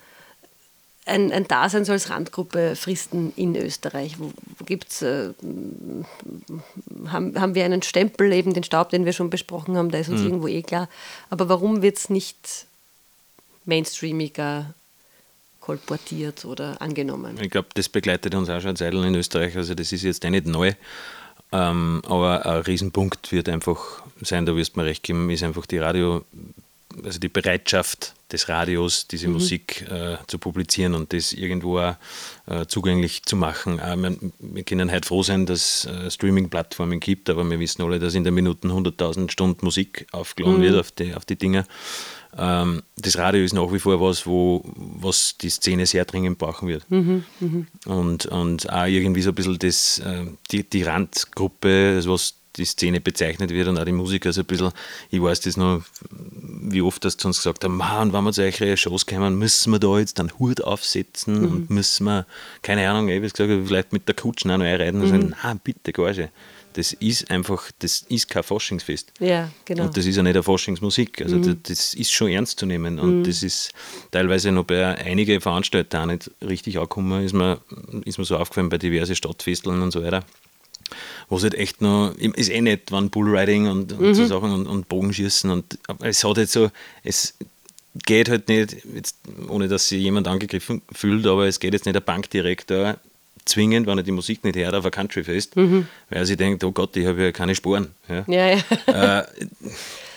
A: ein, ein Dasein so als Randgruppe fristen in Österreich? Wo, wo gibt's, äh, haben, haben wir einen Stempel, eben den Staub, den wir schon besprochen haben, der ist uns mhm. irgendwo eh klar. Aber warum wird es nicht mainstreamiger kolportiert oder angenommen?
B: Ich glaube, das begleitet uns auch schon eine Zeit in Österreich. Also das ist jetzt eh nicht neu. Ähm, aber ein Riesenpunkt wird einfach sein, da wirst du mir recht geben, ist einfach die Radio, also die Bereitschaft des Radios, diese mhm. Musik äh, zu publizieren und das irgendwo auch, äh, zugänglich zu machen. Äh, wir, wir, können heute froh sein, dass es äh, Streaming-Plattformen gibt, aber wir wissen alle, dass in der Minute 100.000 Stunden Musik aufgeladen mhm. wird auf die, auf die Dinge. Ähm, das Radio ist nach wie vor was, wo was die Szene sehr dringend brauchen wird. Mhm, mh. und, und auch irgendwie so ein bisschen das, äh, die, die Randgruppe, was die Szene bezeichnet wird und auch die Musiker so ein bisschen, ich weiß das noch, wie oft das zu uns gesagt haben, man, wenn wir zu euch Shows kommen, müssen wir da jetzt einen Hut aufsetzen mhm. und müssen wir, keine Ahnung, ich gesagt, vielleicht mit der Kutschen auch noch einreiten und mhm. sagen, nein, bitte, gar nicht. Das ist einfach, das ist kein Forschungsfest.
A: Ja, genau.
B: Und das ist ja nicht eine Forschungsmusik. Also mhm. das, ist schon ernst zu nehmen. Und mhm. das ist teilweise noch bei einigen Veranstaltern auch nicht richtig angekommen, ist mir, ist mir so aufgefallen bei diversen Stadtfesteln und so weiter was halt echt noch, ist eh nicht, wann Bullriding und, und mhm. so Sachen und, und Bogenschießen und es hat halt so, es geht halt nicht, jetzt, ohne dass sich jemand angegriffen fühlt, aber es geht jetzt nicht der Bankdirektor zwingend, wenn er die Musik nicht hört, auf ein Countryfest, mhm. weil er sich denkt, oh Gott, ich habe ja keine Spuren. Ja.
A: Ja,
B: ja. Äh,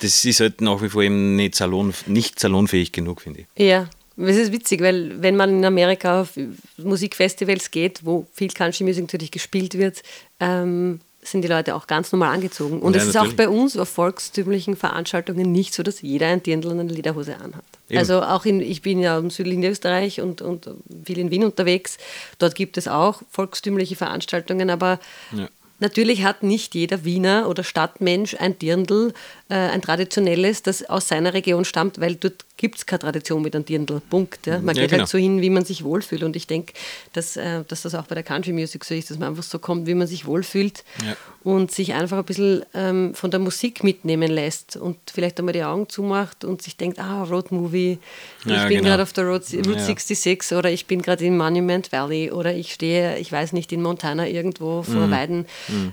B: das ist halt nach wie vor eben nicht, salon, nicht salonfähig genug, finde ich.
A: Ja, es ist witzig, weil wenn man in Amerika auf Musikfestivals geht, wo viel Country Music natürlich gespielt wird, ähm, sind die Leute auch ganz normal angezogen. Und
B: Ja,
A: es ist
B: natürlich.
A: auch bei uns auf volkstümlichen Veranstaltungen nicht so, dass jeder ein Dirndl und eine Lederhose anhat.
B: Eben.
A: Also auch in, ich bin ja im südlichen Österreich und, und viel in Wien unterwegs. Dort gibt es auch volkstümliche Veranstaltungen, aber
B: Ja.
A: Natürlich hat nicht jeder Wiener oder Stadtmensch ein Dirndl, äh, ein traditionelles, das aus seiner Region stammt, weil dort gibt es keine Tradition mit einem Dirndl. Punkt. Ja. Man
B: Ja,
A: geht
B: genau.
A: halt so hin, wie man sich wohlfühlt. Und ich denke, dass, äh, dass das auch bei der Country Music so ist, dass man einfach so kommt, wie man sich wohlfühlt
B: Ja.
A: und sich einfach ein bisschen ähm, von der Musik mitnehmen lässt und vielleicht einmal die Augen zumacht und sich denkt, ah, Road Movie, ich
B: Ja,
A: bin
B: genau.
A: gerade auf der Road, Route
B: Ja.
A: 66 oder ich bin gerade in Monument Valley oder ich stehe, ich weiß nicht, in Montana irgendwo vor
B: Mhm.
A: Weiden,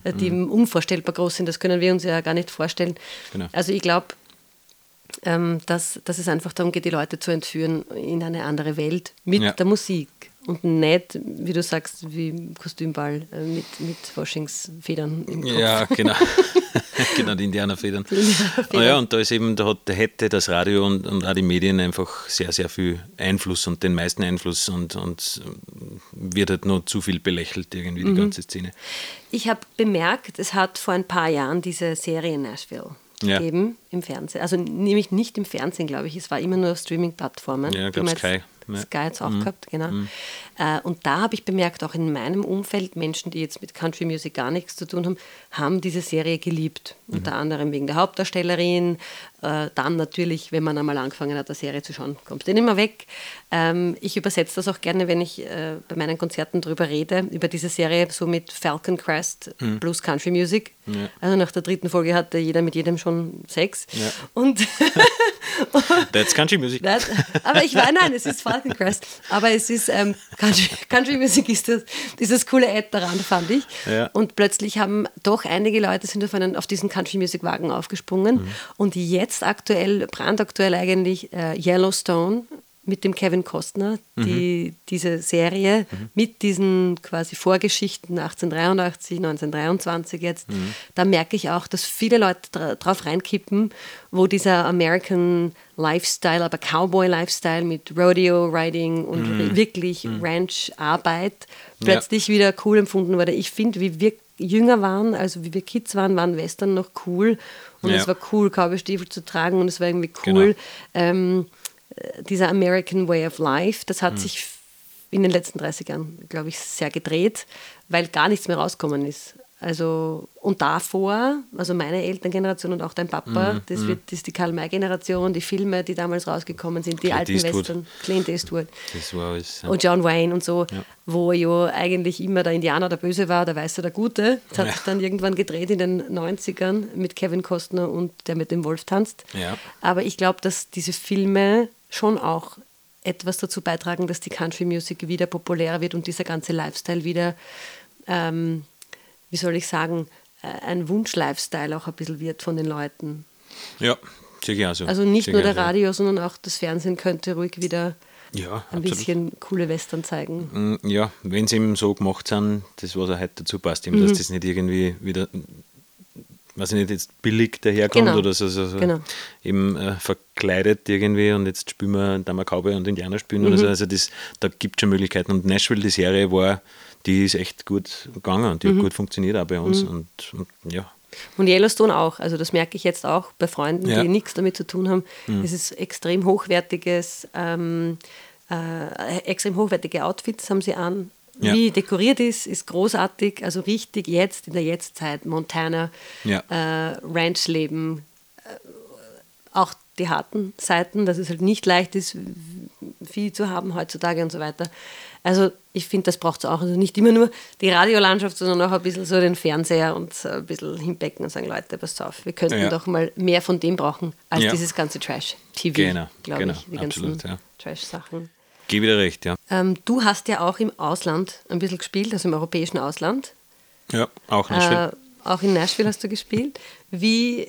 A: äh, die unvorstellbar groß sind. Das können wir uns ja gar nicht vorstellen.
B: Genau.
A: Also ich glaube, ähm, dass, dass es einfach darum geht, die Leute zu entführen in eine andere Welt mit
B: Ja.
A: der Musik. Und nicht, wie du sagst, wie Kostümball äh, mit, mit Faschingsfedern im Kopf.
B: Ja, genau. genau, die Indianerfedern.
A: Indianerfedern.
B: Ja, und da ist eben, da, hat, hätte das Radio und, und auch die Medien einfach sehr, sehr viel Einfluss und den meisten Einfluss und, und wird halt noch zu viel belächelt, irgendwie, die ganze Szene.
A: Ich habe bemerkt, es hat vor ein paar Jahren diese Serie in Nashville
B: Ja.
A: gegeben im Fernsehen. Also nämlich nicht im Fernsehen, glaube ich. Es war immer nur auf Streaming-Plattformen.
B: Ja,
A: jetzt
B: Sky. Ja. Mhm.
A: Sky jetzt auch gehabt, genau. Äh, und da habe ich bemerkt, auch in meinem Umfeld, Menschen, die jetzt mit Country Music gar nichts zu tun haben, haben diese Serie geliebt.
B: Mhm.
A: Unter anderem wegen der Hauptdarstellerin. Äh, dann natürlich, wenn man einmal angefangen hat, eine Serie zu schauen, kommst du nicht mehr weg. Ähm, ich übersetze das auch gerne, wenn ich äh, bei meinen Konzerten drüber rede, über diese Serie, so mit Falcon Crest,
B: Mhm.
A: Blues Country Music. Also nach der dritten Folge hatte jeder mit jedem schon Sex.
B: Ja.
A: Und
B: That's Country Music.
A: Nein, aber ich war, nein, es ist Falcon Crest. Aber es ist, ähm, Country, Country Music ist das, dieses coole Ad daran, fand ich.
B: Ja.
A: Und plötzlich haben doch einige Leute sind auf, einen, auf diesen Country Music Wagen aufgesprungen.
B: Mhm.
A: Und jetzt aktuell, brandaktuell eigentlich, äh, Yellowstone mit dem Kevin Costner, die,
B: Mhm.
A: diese Serie mit diesen quasi Vorgeschichten 1883, 1923 jetzt,
B: Mhm.
A: da merke ich auch, dass viele Leute dra drauf reinkippen, wo dieser American Lifestyle, aber Cowboy-Lifestyle mit Rodeo-Riding und
B: Mhm.
A: wirklich Ranch-Arbeit plötzlich wieder cool empfunden wurde. Ich finde, wie wir jünger waren, also wie wir Kids waren, waren Western noch cool und
B: Ja.
A: es war cool, Cowboy-Stiefel zu tragen und es war irgendwie cool.
B: Genau.
A: Ähm, äh, dieser American Way of Life, das
B: Mhm.
A: hat sich f- in den letzten 30 Jahren, glaube ich, sehr gedreht, weil gar nichts mehr rausgekommen ist. Also, und davor, also meine Elterngeneration und auch dein Papa,
B: Mhm,
A: das, wird, das ist die Karl-May-Generation, die Filme, die damals rausgekommen sind, die
B: Clint
A: alten
B: Eastwood.
A: Western, Clint Eastwood
B: Das war alles. Ja.
A: und John Wayne und so, wo ja eigentlich immer der Indianer der Böse war, der Weiße der Gute. Das hat
B: Ja.
A: sich dann irgendwann gedreht in den 90ern mit Kevin Costner und der mit dem Wolf tanzt.
B: Ja.
A: Aber ich glaube, dass diese Filme schon auch etwas dazu beitragen, dass die Country Music wieder populärer wird und dieser ganze Lifestyle wieder, ähm, wie soll ich sagen, äh, ein Wunsch-Lifestyle auch ein bisschen wird von den Leuten.
B: ja, ich auch so.
A: Also nicht
B: Sehe
A: nur der
B: auch so.
A: Radio, sondern auch das Fernsehen könnte ruhig wieder
B: Ja,
A: ein
B: absolut.
A: bisschen coole Western zeigen.
B: Mm, Ja, wenn sie eben so gemacht sind, das, was er heute dazu passt, eben,
A: Mhm.
B: dass das nicht irgendwie wieder, weiß ich nicht, jetzt billig daherkommt
A: Genau.
B: oder so, so, so
A: Genau.
B: eben äh, verkleidet irgendwie und jetzt spielen wir, da wir Cowboy und Indianer spielen
A: Mhm.
B: oder so. Also das, da gibt es schon Möglichkeiten. Und Nashville, die Serie war, die ist echt gut gegangen und die
A: Mhm.
B: hat gut funktioniert auch bei uns. Und, und ja,
A: Und Yellowstone auch. Also das merke ich jetzt auch bei Freunden,
B: Ja.
A: die nichts damit zu tun haben. Es ist extrem hochwertiges, ähm, äh, extrem hochwertige Outfits haben sie an.
B: Ja.
A: Wie dekoriert ist, ist großartig. Also richtig jetzt in der Jetztzeit Montana,
B: Ja.
A: äh, Ranchleben, äh, auch die harten Seiten, dass es halt nicht leicht ist, Vieh zu haben heutzutage und so weiter. Also ich finde, das braucht es auch. Also nicht immer nur die Radiolandschaft, sondern auch ein bisschen so den Fernseher und ein bisschen hinbecken und sagen, Leute, pass auf, wir könnten
B: Ja.
A: doch mal mehr von dem brauchen, als
B: Ja.
A: dieses ganze Trash-TV,
B: Genau,
A: glaube
B: genau,
A: ich, die
B: absolut,
A: ganzen
B: ja.
A: Trash-Sachen.
B: gebe wieder recht, ja.
A: Ähm, du hast ja auch im Ausland ein bisschen gespielt, also im europäischen Ausland.
B: Ja, auch Nashville.
A: Äh, auch in Nashville hast du gespielt. Wie,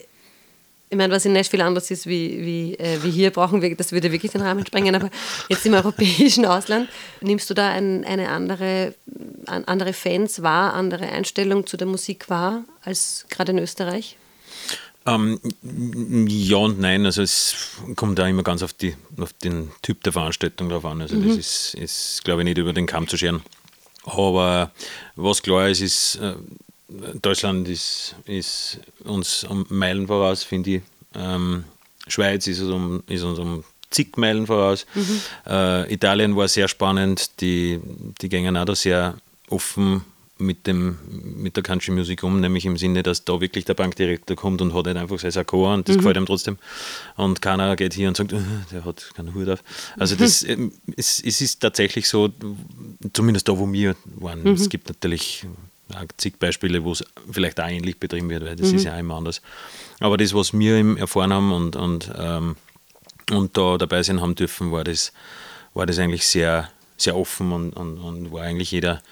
A: ich meine, was in Nashville anders ist wie, wie, äh, wie hier, brauchen wir, das würde wirklich den Rahmen sprengen, aber jetzt im europäischen Ausland, nimmst du da ein, eine andere, an, andere Fans wahr, andere Einstellung zu der Musik wahr, als gerade in Österreich?
B: Ähm, ja und nein, also es kommt da immer ganz auf, die, auf den Typ der Veranstaltung drauf an. Also das ist, ist glaube ich, nicht über den Kamm zu scheren. Aber was klar ist, ist, äh, Deutschland ist, ist uns um Meilen voraus, finde ich. Ähm, Schweiz ist, um, ist uns um zig Meilen voraus. Mhm. Äh, Italien war sehr spannend, die, die gingen auch da sehr offen mit, dem, mit der Country Music um, nämlich im Sinne, dass da wirklich der Bankdirektor kommt und hat halt einfach sein Sakko und das mhm. gefällt ihm trotzdem. Und keiner geht hier und sagt, äh, der hat keinen Hut auf. Also das, mhm. es, es ist tatsächlich so, zumindest da, wo wir waren. Mhm. Es gibt natürlich zig Beispiele, wo es vielleicht auch ähnlich betrieben wird, weil das mhm. ist ja immer anders. Aber das, was wir erfahren haben und, und, ähm, und da dabei sein haben dürfen, war das, war das eigentlich sehr, sehr offen und, und, und war eigentlich jeder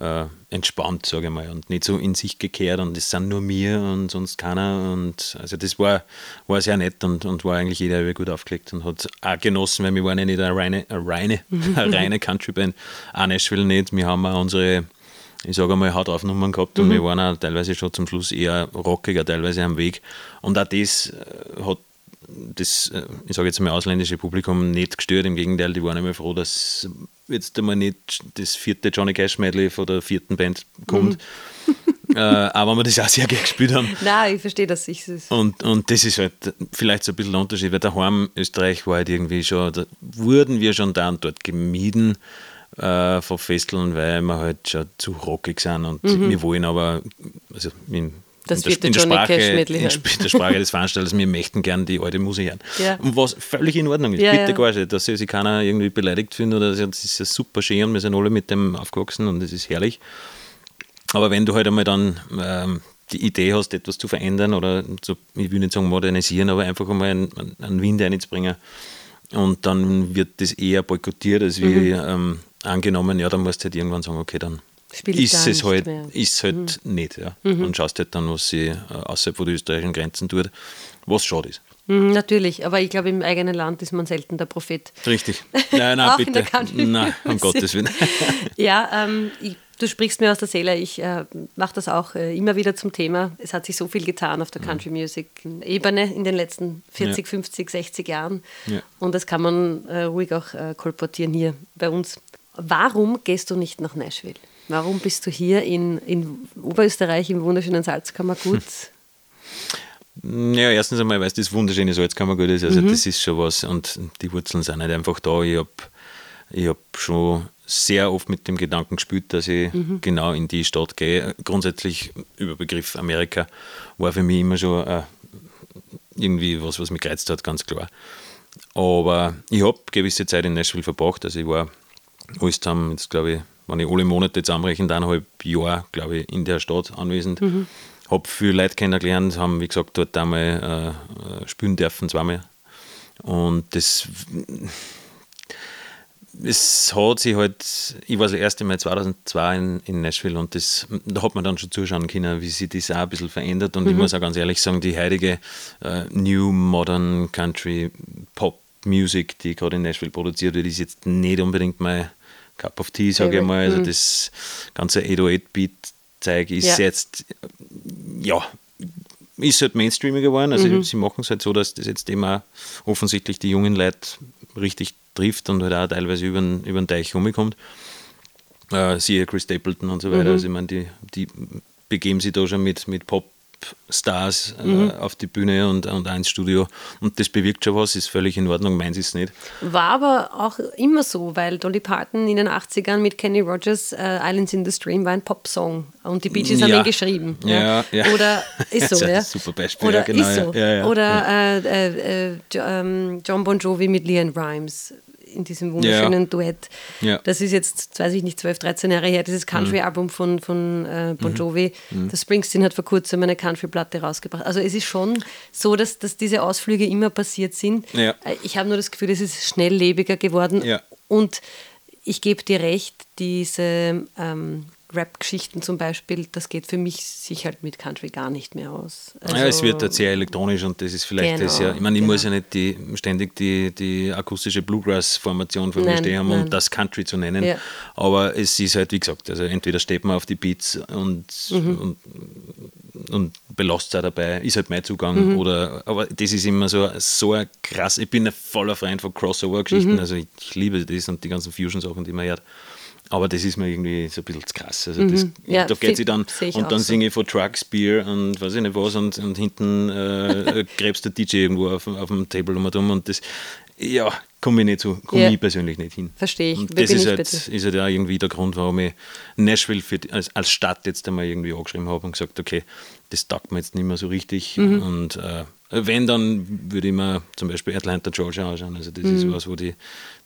B: äh, entspannt, sage ich mal, und nicht so in sich gekehrt und es sind nur mir und sonst keiner. Und also das war, war sehr nett und, und war eigentlich jeder gut aufgelegt und hat auch genossen, weil wir waren ja nicht eine reine, eine reine, eine reine Country-Band, auch Nashville nicht. Wir haben auch unsere ich sage einmal, Haut auf Nummern gehabt und mhm. wir waren auch teilweise schon zum Schluss eher rockiger, teilweise am Weg. Und auch das äh, hat das, äh, ich sage jetzt mal, ausländische Publikum nicht gestört. Im Gegenteil, die waren immer froh, dass jetzt einmal nicht das vierte Johnny Cash Medley von der vierten Band kommt. Mhm. äh, aber wir das auch sehr gerne gespielt haben.
A: Nein, ich verstehe das. Ich,
B: und, und das ist halt vielleicht so ein bisschen der Unterschied, weil daheim Österreich war halt irgendwie schon, da wurden wir schon da und dort gemieden äh, von Festeln, weil wir halt schon zu rockig sind und mhm. wir wollen aber, also in,
A: das
B: in,
A: der, in, der Sprache, in,
B: der Sprache des Veranstalters, wir möchten gerne die alte Musik hören. Ja. Und was völlig in Ordnung ist, ja, bitte ja. gar nicht, dass sich keiner irgendwie beleidigt fühlt oder das ist ja super schön und wir sind alle mit dem aufgewachsen und das ist herrlich. Aber wenn du halt einmal dann ähm, die Idee hast, etwas zu verändern oder so, ich will nicht sagen modernisieren, aber einfach einmal einen, einen Wind reinzubringen und dann wird das eher boykottiert, als wie mhm. ähm, angenommen, ja, dann musst du halt irgendwann sagen, okay, dann Spiel ist es halt, ist halt mhm. nicht. Ja. Mhm. Und schaust halt dann, was sie äh, außerhalb von den österreichischen Grenzen tut, was schade ist.
A: Mhm, natürlich, aber ich glaube, im eigenen Land ist man selten der Prophet.
B: Richtig. Nein, nein, bitte. Nein, um Gottes Willen.
A: ja, ähm, ich, du sprichst mir aus der Seele. Ich äh, mache das auch äh, immer wieder zum Thema. Es hat sich so viel getan auf der. Country Music Ebene in den letzten 40, ja. 50, 60 Jahren. Ja. Und das kann man äh, ruhig auch äh, kolportieren hier bei uns. Warum gehst du nicht nach Nashville? Warum bist du hier in, in Oberösterreich im wunderschönen Salzkammergut?
B: Hm. Ja, erstens einmal, weil es das wunderschöne Salzkammergut ist. Also, mhm. das ist schon was. Und die Wurzeln sind nicht einfach da. Ich habe ich hab schon sehr oft mit dem Gedanken gespielt, dass ich mhm. genau in die Stadt gehe. Grundsätzlich über Begriff Amerika war für mich immer schon äh, irgendwie was, was mich gereizt hat, ganz klar. Aber ich habe gewisse Zeit in Nashville verbracht. Also ich war alles zusammen, jetzt glaube ich, wenn ich alle Monate zusammenrechne, eineinhalb Jahre, glaube ich, in der Stadt anwesend. Mhm. Habe viele Leute kennengelernt, haben, wie gesagt, dort einmal äh, spielen dürfen, zweimal. Und das, es hat sich halt, ich war das erste Mal 2002 in, in Nashville und das, da hat man dann schon zuschauen können, wie sich das auch ein bisschen verändert. Und mhm. ich muss auch ganz ehrlich sagen, die heutige äh, New Modern Country Pop Music, die gerade in Nashville produziert wird, ist jetzt nicht unbedingt mein Cup of Tea, sage ich mal. Also mhm. das ganze 808-Beat-Zeug ist ja. jetzt, ja, ist halt Mainstreaming geworden. Also mhm. sie machen es halt so, dass das jetzt immer offensichtlich die jungen Leute richtig trifft und halt auch teilweise über den, über den Teich rumkommt. Äh, siehe Chris Stapleton und so weiter. Mhm. Also ich meine, die, die begeben sich da schon mit, mit Pop Stars äh, mhm. auf die Bühne und, und ins Studio. Und das bewirkt schon was, ist völlig in Ordnung, meins ist nicht.
A: War aber auch immer so, weil Dolly Parton in den 80ern mit Kenny Rogers uh, Islands in the Stream war ein Popsong und die Bee Gees ja. haben ihn geschrieben.
B: Ja, ja.
A: Oder ist so, ja.
B: Super Beispiel,
A: Oder
B: ja, genau.
A: Ist so. Oder äh, äh, äh, ähm, John Bon Jovi mit Leanne Rhymes in diesem wunderschönen ja. Duett. Ja. Das ist jetzt, weiß ich nicht, 12, 13 Jahre her, dieses Country-Album von, von äh, Bon mhm. Jovi. Mhm. Der Springsteen hat vor kurzem eine Country-Platte rausgebracht. Also es ist schon so, dass, dass diese Ausflüge immer passiert sind. Ja. Äh, ich habe nur das Gefühl, es ist schnelllebiger geworden. Und ich gebe dir recht, diese ähm, Rap-Geschichten zum Beispiel, das geht für mich sich halt mit Country gar nicht mehr aus.
B: Also, ja, es wird halt sehr elektronisch und das ist vielleicht genau, das ja. Ich meine, ich genau. muss ja nicht die, ständig die, die akustische Bluegrass-Formation von mir stehen haben, um das Country zu nennen. Ja. Aber es ist halt, wie gesagt, also entweder steht man auf die Beats und, mhm. und, und belastet auch dabei, ist halt mein Zugang. Mhm. Oder, aber das ist immer so, so krass. Ich bin ein voller Freund von Crossover-Geschichten, mhm. also ich, ich liebe das und die ganzen Fusion-Sachen, die man hört. Aber das ist mir irgendwie so ein bisschen zu krass. Also das,
A: Mhm. Ja,
B: da geht sie dann und dann
A: so.
B: singe ich von Trucks, Beer und weiß ich nicht was und, und hinten äh, gräbst der DJ irgendwo auf, auf dem Table um und um und das, ja, komme ich nicht so, komme
A: Ja.
B: ich persönlich nicht hin.
A: Verstehe ich.
B: Und das ist
A: ich
B: halt,
A: bitte?
B: ist halt auch irgendwie der Grund, warum ich Nashville für, als, als Stadt jetzt einmal irgendwie angeschrieben habe und gesagt, okay, das taugt mir jetzt nicht mehr so richtig.
A: Mhm.
B: Und äh, wenn, dann würde ich mir zum Beispiel Atlanta, Georgia anschauen. Also das
A: Mhm.
B: ist was, wo die,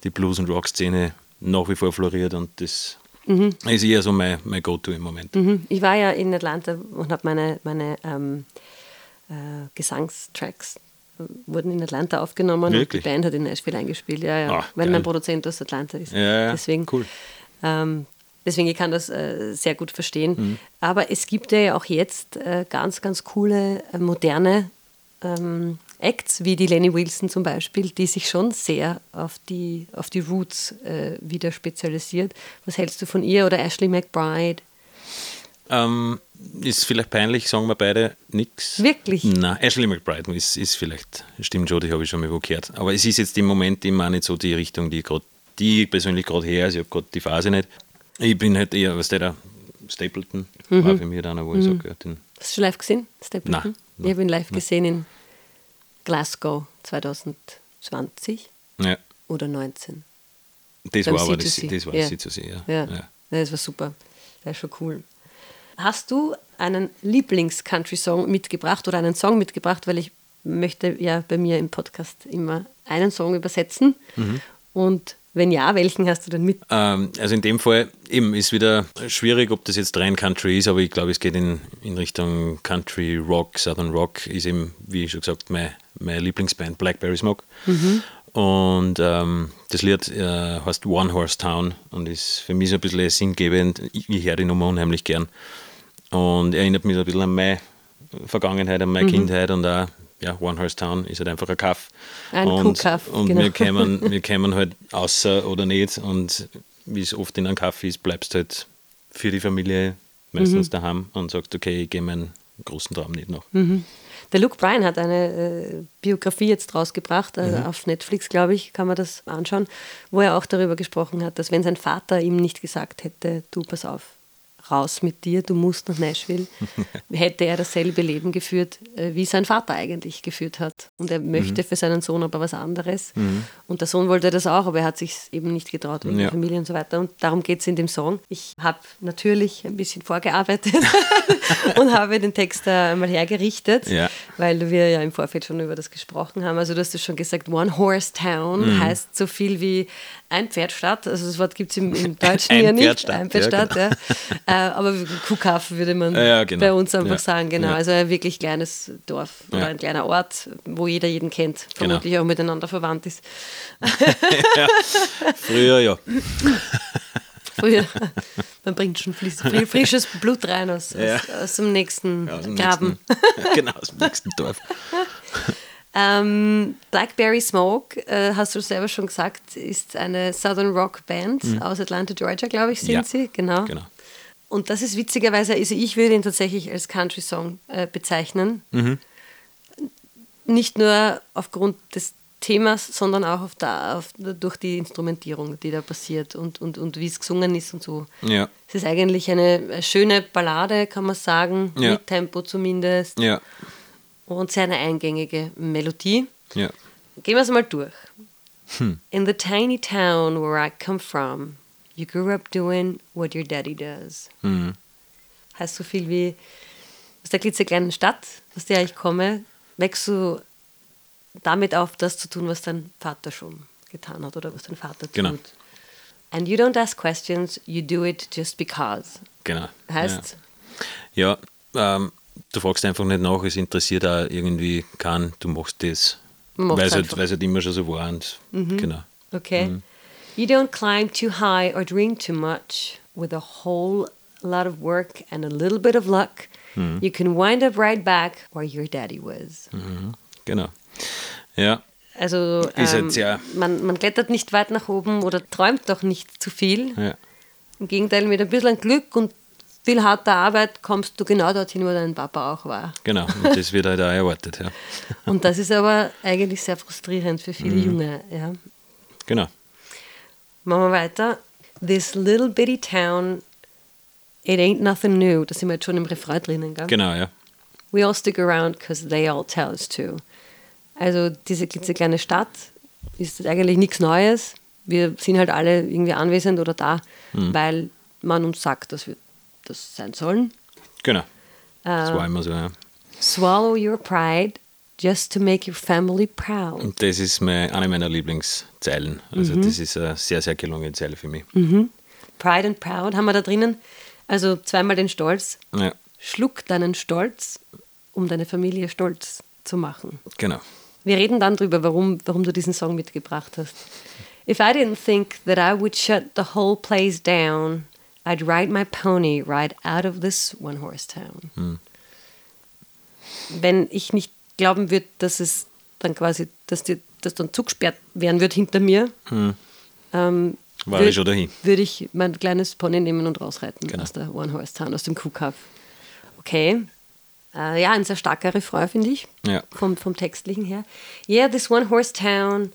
B: die Blues- und Rock-Szene nach wie vor floriert und das
A: Mhm.
B: ist eher so mein, mein Go-To im Moment.
A: Ich war ja in Atlanta und habe meine, meine ähm, äh, Gesangstracks äh, wurden in Atlanta aufgenommen
B: Wirklich?
A: und die Band hat in Nashville eingespielt, ja, ja.
B: Ah,
A: weil
B: geil.
A: mein Produzent aus Atlanta ist.
B: Ja, ja,
A: Deswegen,
B: cool.
A: ähm, deswegen ich kann das äh, sehr gut verstehen.
B: Mhm.
A: Aber es gibt ja auch jetzt äh, ganz, ganz coole, äh, moderne ähm, Acts, wie die Lenny Wilson zum Beispiel, die sich schon sehr auf die, auf die Roots äh, wieder spezialisiert. Was hältst du von ihr oder Ashley McBride?
B: Ähm, ist vielleicht peinlich, sagen wir beide nichts.
A: Wirklich?
B: Nein, Ashley McBride ist, ist vielleicht, stimmt schon, die habe ich schon mal wo gehört. Aber es ist jetzt im Moment immer nicht so die Richtung, die, ich grad, die ich persönlich gerade her, also ich habe gerade die Phase nicht. Ich bin halt eher, was der da, Stapleton
A: Mhm.
B: war für mich dann, wo ich sage, ja, den,
A: Hast du schon live gesehen, Stapleton?
B: Nein,
A: Ich habe ihn live gesehen in Glasgow 2020
B: ja,
A: oder 19.
B: das
A: Beim
B: war aber das,
A: C2C,
B: das war
A: ja.
B: das C2C, ja.
A: Ja,
B: ja.
A: das war super. Das ist schon cool. Hast du einen Lieblings-Country-Song mitgebracht oder einen Song mitgebracht? Weil ich möchte ja bei mir im Podcast immer einen Song übersetzen.
B: Mhm.
A: Und wenn ja, welchen hast du denn mit?
B: Ähm, also in dem Fall eben ist wieder schwierig, ob das jetzt rein Country ist, aber ich glaube, es geht in, in Richtung Country Rock, Southern Rock ist eben, wie schon gesagt, meine, meine Lieblingsband Blackberry Smoke. Und ähm, das Lied äh, heißt One Horse Town und ist für mich so ein bisschen sinngebend. Ich, ich höre die Nummer unheimlich gern und erinnert mich so ein bisschen an meine Vergangenheit, an meine Kindheit und auch, ja, One Horse Town ist halt einfach ein Kaff.
A: Ein
B: und,
A: Kuhkaff,
B: Und
A: genau.
B: wir kämen, wir kämen halt außer oder nicht und wie es oft in einem Kaffee ist, bleibst du halt für die Familie meistens daheim und sagst, okay, ich gehe meinen großen Traum nicht nach.
A: Der Luke Bryan hat eine äh, Biografie jetzt rausgebracht, also
B: Mhm.
A: auf Netflix, glaube ich, kann man das anschauen, wo er auch darüber gesprochen hat, dass wenn sein Vater ihm nicht gesagt hätte, du pass auf, raus mit dir, du musst nach Nashville, hätte er dasselbe Leben geführt, äh, wie sein Vater eigentlich geführt hat. Und er möchte
B: Mhm.
A: für seinen Sohn aber was anderes. Und der Sohn wollte das auch, aber er hat sich eben nicht getraut wegen
B: Ja.
A: der Familie und so weiter. Und darum geht es in dem Song. Ich habe natürlich ein bisschen vorgearbeitet und habe den Text einmal hergerichtet,
B: Ja.
A: weil wir ja im Vorfeld schon über das gesprochen haben. Also du hast es schon gesagt, One Horse Town
B: Mhm.
A: heißt so viel wie ein Pferdstadt. Also das Wort gibt es im, im Deutschen ja nicht.
B: Pferdstadt,
A: Ein
B: ja,
A: Pferdstadt, ja. Äh, aber Kuhkaff würde man
B: Ja, genau.
A: bei uns einfach
B: Ja.
A: sagen, genau.
B: Ja.
A: Also ein wirklich kleines Dorf oder ein kleiner Ort, wo jeder jeden kennt,
B: Genau.
A: vermutlich auch miteinander verwandt ist.
B: früher ja.
A: Früher, man bringt schon fris- fri- frisches Blut rein aus, aus, aus dem nächsten
B: Aus dem
A: Graben.
B: nächsten, genau, aus dem nächsten Dorf.
A: Ähm, Blackberry Smoke, äh, hast du selber schon gesagt, ist eine Southern Rock Band aus Atlanta, Georgia, glaube ich, sind
B: Mhm. Ja.
A: sie. Genau.
B: Genau.
A: Und das ist witzigerweise, also ich würde ihn tatsächlich als Country-Song äh, bezeichnen.
B: Mhm.
A: Nicht nur aufgrund des Themas, sondern auch auf der, auf, durch die Instrumentierung, die da passiert und, und, und wie es gesungen ist und so.
B: Ja,
A: Es ist eigentlich eine schöne Ballade, kann man sagen,
B: Ja.
A: mit Tempo zumindest.
B: ja,
A: Und sehr eine eingängige Melodie.
B: ja.
A: Gehen wir es mal durch.
B: Hm.
A: In the tiny town where I come from, you grew up doing what your daddy does.
B: Mhm.
A: Heißt so viel wie aus der klitzekleinen Stadt, aus der ich komme, wächst du damit auf, das zu tun, was dein Vater schon getan hat oder was dein Vater
B: Genau.
A: tut. And you don't ask questions, you do it just because.
B: Genau.
A: Heißt,
B: Ja, ja ähm, du fragst einfach nicht nach, es interessiert auch irgendwie keinen, du machst das. Weil es halt, halt immer schon so war. Und, Genau.
A: Okay.
B: Mhm.
A: You don't climb too high or drink too much. With a whole lot of work and a little bit of luck,
B: Mhm.
A: you can wind up right back where your daddy was.
B: Genau. Ja,
A: Also ähm,
B: sehr-
A: man, man klettert nicht weit nach oben oder träumt doch nicht zu viel.
B: ja,
A: Im Gegenteil, mit ein bisschen Glück und viel harter Arbeit kommst du genau dorthin, wo dein Papa auch war.
B: genau. Und das wird halt auch erwartet. Ja.
A: Und das ist aber eigentlich sehr frustrierend für viele
B: Mhm.
A: Junge. Ja.
B: Genau.
A: Machen wir weiter. This little bitty town, it ain't nothing new. Da sind wir jetzt schon im Refrain drinnen, gell?
B: Genau, ja.
A: We all stick around because they all tell us to. Also diese klitzekleine Stadt ist eigentlich nichts Neues. Wir sind halt alle irgendwie anwesend oder da, weil man uns sagt, dass wir das sein sollen.
B: Genau. Das
A: Ähm.
B: war immer so, ja.
A: Swallow your pride just to make your family proud.
B: Und das ist mein, eine meiner Lieblingszeilen. Also das ist eine sehr, sehr gelungene Zeile für mich.
A: Pride and proud haben wir da drinnen. Also zweimal den Stolz.
B: Ja,
A: Schluck deinen Stolz, um deine Familie stolz zu machen.
B: genau.
A: Wir reden dann drüber, warum, warum du diesen Song mitgebracht hast. If I didn't think that I would shut the whole place down, I'd ride my pony right out of this one-horse town. Wenn ich nicht glauben würde, dass es dann quasi, dass, die, dass dann zugesperrt werden wird hinter mir, ähm,
B: War
A: würd-
B: ich.
A: Würde ich mein kleines Pony nehmen und rausreiten
B: Genau.
A: aus der One-Horse-Town, aus dem Kuhkaff. Okay. Äh, ja, ein sehr starker Refrain, finde ich
B: Ja.
A: vom, vom Textlichen her. Yeah, this one horse town.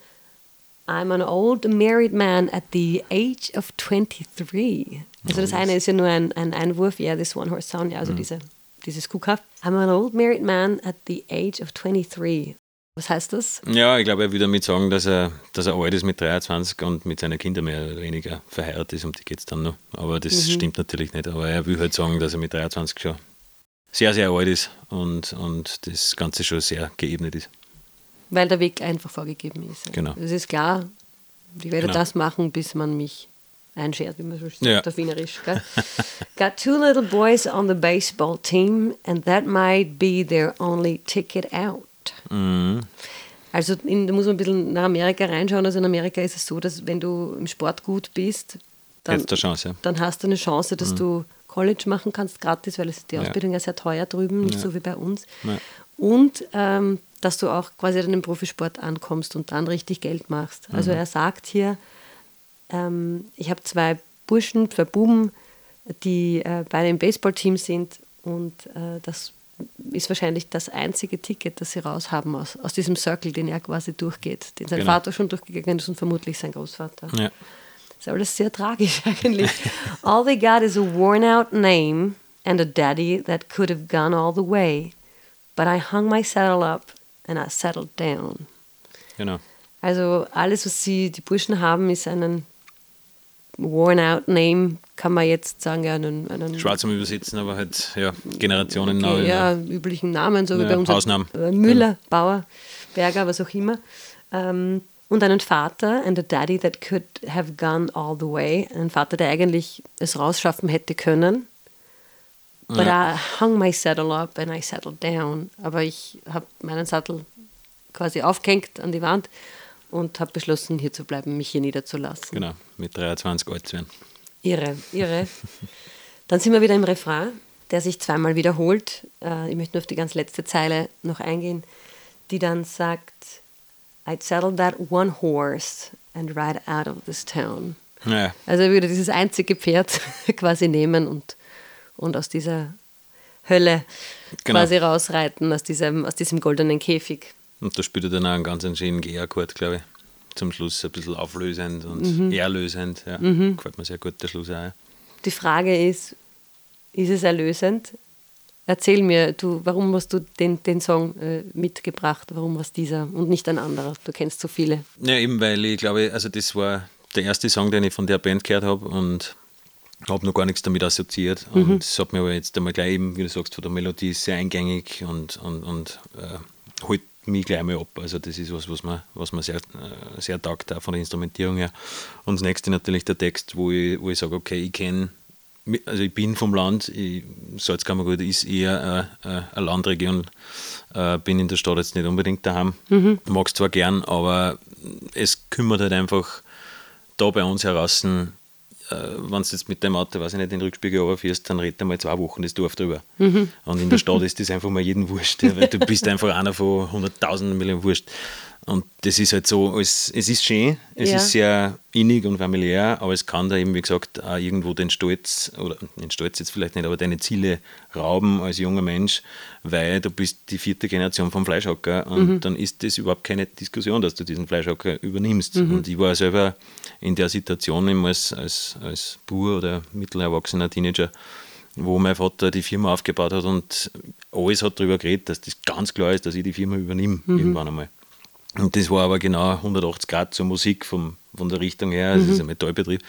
A: I'm an old married man at the age of 23. Also das eine ist ja nur ein, ein Einwurf, yeah, this one horse town, ja, also diese, dieses Kuhkaff. I'm an old married man at the age of 23. Was heißt das?
B: Ja, ich glaube, er will damit sagen, dass er, dass er alt ist mit 23 und mit seinen Kindern mehr oder weniger verheiratet ist, um die geht es dann noch. Aber das
A: Mhm.
B: stimmt natürlich nicht. Aber er will halt sagen, dass er mit 23 schon sehr, sehr alt ist und, und das Ganze schon sehr geebnet ist.
A: Weil der Weg einfach vorgegeben ist.
B: Genau.
A: Es ist klar, ich werde
B: Genau.
A: das machen, bis man mich einschert, wie man so sagt,
B: Ja.
A: auf Wienerisch. Gell? Got two little boys on the baseball team and that might be their only ticket out.
B: Mhm.
A: Also in, da muss man ein bisschen nach Amerika reinschauen. Also in Amerika ist es so, dass wenn du im Sport gut bist, dann,
B: Chance, ja.
A: dann hast du eine Chance, dass du College machen kannst, gratis, weil es die
B: Ja.
A: Ausbildung ja sehr teuer drüben, nicht
B: Ja.
A: so wie bei uns.
B: Ja.
A: Und ähm, dass du auch quasi dann im Profisport ankommst und dann richtig Geld machst. Also er sagt hier, ähm, ich habe zwei Burschen, zwei Buben, die äh, beide im Baseballteam sind und äh, das ist wahrscheinlich das einzige Ticket, das sie raus haben aus, aus diesem Circle, den er quasi durchgeht, den sein
B: Genau.
A: Vater schon durchgegangen ist und vermutlich sein Großvater.
B: ja.
A: Das ist alles sehr tragisch eigentlich. all they got is a worn out name and a daddy that could have gone all the way. But I hung my saddle up and I settled down.
B: Genau.
A: Also alles, was sie, die Burschen haben, ist einen worn out name, kann man jetzt sagen, ja, einen, einen
B: Schwarz zum Übersetzen, aber halt, ja, Generationen
A: okay, ja, üblichen Namen, so wie
B: Ja,
A: bei uns.
B: Hausnamen.
A: Äh, Müller, Bauer, Berger, was auch immer. Ähm, und einen Vater, and a daddy that could have gone all the way. Einen Vater, der eigentlich es rausschaffen hätte können. But I hung my saddle up and I settled down. Aber ich habe meinen Sattel quasi aufgehängt an die Wand und habe beschlossen, hier zu bleiben, mich hier niederzulassen.
B: Genau, mit 23 alt zu werden.
A: Irre, irre. Dann sind wir wieder im Refrain, der sich zweimal wiederholt. Äh, ich möchte nur auf die ganz letzte Zeile noch eingehen, die dann sagt, I'd settle that one horse and ride out of this town.
B: Ja,
A: Also er würde dieses einzige Pferd quasi nehmen und, und aus dieser Hölle
B: Genau.
A: quasi rausreiten, aus diesem, aus diesem goldenen Käfig.
B: Und da spielt er dann auch einen ganz schönen G-Akkord, glaube ich. Zum Schluss ein bisschen auflösend und
A: Mhm.
B: erlösend. Ja. Gefällt mir sehr gut, der Schluss auch.
A: Die Frage ist, ist es erlösend? Erzähl mir, du, warum hast du den, den Song äh, mitgebracht? Warum war es dieser und nicht ein anderer? Du kennst so viele.
B: Ja, eben, weil ich glaube, also das war der erste Song, den ich von der Band gehört habe und habe noch gar nichts damit assoziiert. Und es hat mir aber jetzt einmal gleich eben, wie du sagst, von der Melodie sehr eingängig und, und, und äh, holt mich gleich mal ab. Also das ist was, was mir, was mir sehr, äh, sehr taugt, auch von der Instrumentierung her. Und das nächste natürlich der Text, wo ich, wo ich sage, okay, ich kenne also ich bin vom Land, ich, Salzkammergut ist eher äh, äh, eine Landregion, äh, bin in der Stadt jetzt nicht unbedingt daheim, mag es zwar gern, aber es kümmert halt einfach da bei uns heraus, äh, wenn du jetzt mit dem Auto, weiß ich nicht, den Rückspiegel runterfährst, dann redet einmal zwei Wochen das Dorf drüber. Und in der Stadt ist das einfach mal jeden wurscht, ja, weil du bist einfach einer von hunderttausenden Millionen wurscht. Und das ist halt so, es, es ist schön, es
A: Ja.
B: ist sehr innig und familiär, aber es kann da eben, wie gesagt, auch irgendwo den Stolz, oder den Stolz jetzt vielleicht nicht, aber deine Ziele rauben als junger Mensch, weil du bist die vierte Generation vom Fleischhocker und dann ist das überhaupt keine Diskussion, dass du diesen Fleischhocker übernimmst. Und ich war selber in der Situation eben als, als, als Bur oder mittelerwachsener Teenager, wo mein Vater die Firma aufgebaut hat und alles hat darüber geredet, dass das ganz klar ist, dass ich die Firma übernehme irgendwann einmal. Und das war aber genau 180 Grad zur Musik vom, von der Richtung her. Also Es ist ein Metallbetrieb.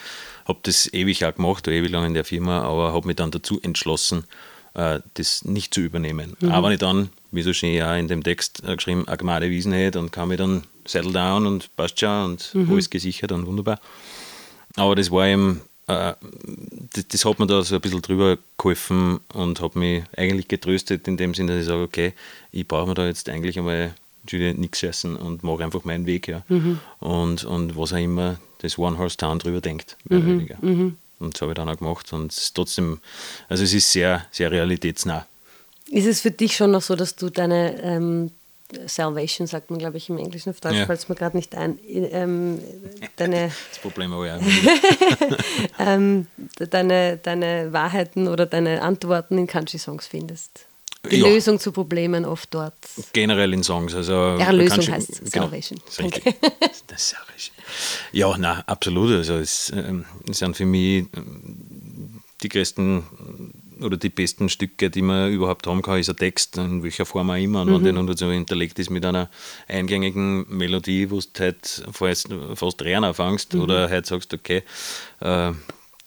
B: Habe das ewig auch gemacht, war ewig lang in der Firma, aber habe mich dann dazu entschlossen, äh, das nicht zu übernehmen. Aber nicht dann, wie so schön auch in dem Text äh, geschrieben, eine Gmade Wiesen hätte und kann mich dann settle down und passt schon und alles gesichert und wunderbar. Aber das war eben, äh, das, das hat mir da so ein bisschen drüber geholfen und hat mich eigentlich getröstet in dem Sinne, dass ich sage, okay, ich brauche mir da jetzt eigentlich einmal nichts essen und mache einfach meinen Weg. Ja. Und, und was auch immer das One Horse Town drüber denkt, mehr oder weniger. Und das habe ich dann auch gemacht und es ist trotzdem, also es ist sehr, sehr realitätsnah.
A: Ist es für dich schon noch so, dass du deine ähm, Salvation, sagt man glaube ich im Englischen, auf Deutsch
B: Ja.
A: fällt es mir gerade nicht ein, ähm, deine,
B: Das Problem immer wieder.
A: ähm, deine, deine Wahrheiten oder deine Antworten in Country-Songs findest? Die
B: Ja.
A: Lösung zu Problemen oft dort.
B: Generell in Songs. Also
A: Erlösung
B: du-
A: heißt Salvation.
B: das ist. Das. Ja, nein, absolut. Also es, ähm, sind für mich ähm, die größten oder die besten Stücke, die man überhaupt haben kann, ist ein Text, in welcher Form auch immer. Und wenn der so hinterlegt ist mit einer eingängigen Melodie, wo du halt fast, fast rein anfängst oder halt sagst, okay, äh,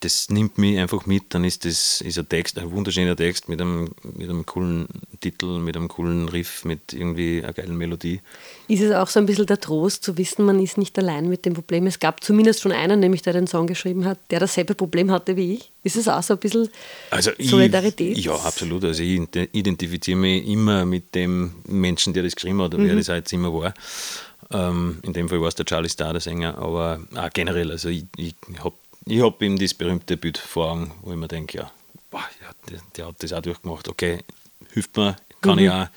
B: das nimmt mich einfach mit, dann ist das ist ein Text, ein wunderschöner Text mit einem, mit einem coolen Titel, mit einem coolen Riff, mit irgendwie einer geilen Melodie.
A: Ist es auch so ein bisschen der Trost zu wissen, man ist nicht allein mit dem Problem? Es gab zumindest schon einen, nämlich der den Song geschrieben hat, der dasselbe Problem hatte wie ich. Ist es auch so ein bisschen
B: Also
A: Solidarität?
B: Ich, ja, absolut. Also ich ident- identifiziere mich immer mit dem Menschen, der das geschrieben hat, wer das jetzt immer war. Ähm, in dem Fall war es der Charlie Starr, der Sänger, aber auch generell, also ich, ich habe ich hab eben das berühmte Bild vor Augen, wo ich mir denke, ja, boah, der, der hat das auch durchgemacht, okay, hilft mir, kann ich auch,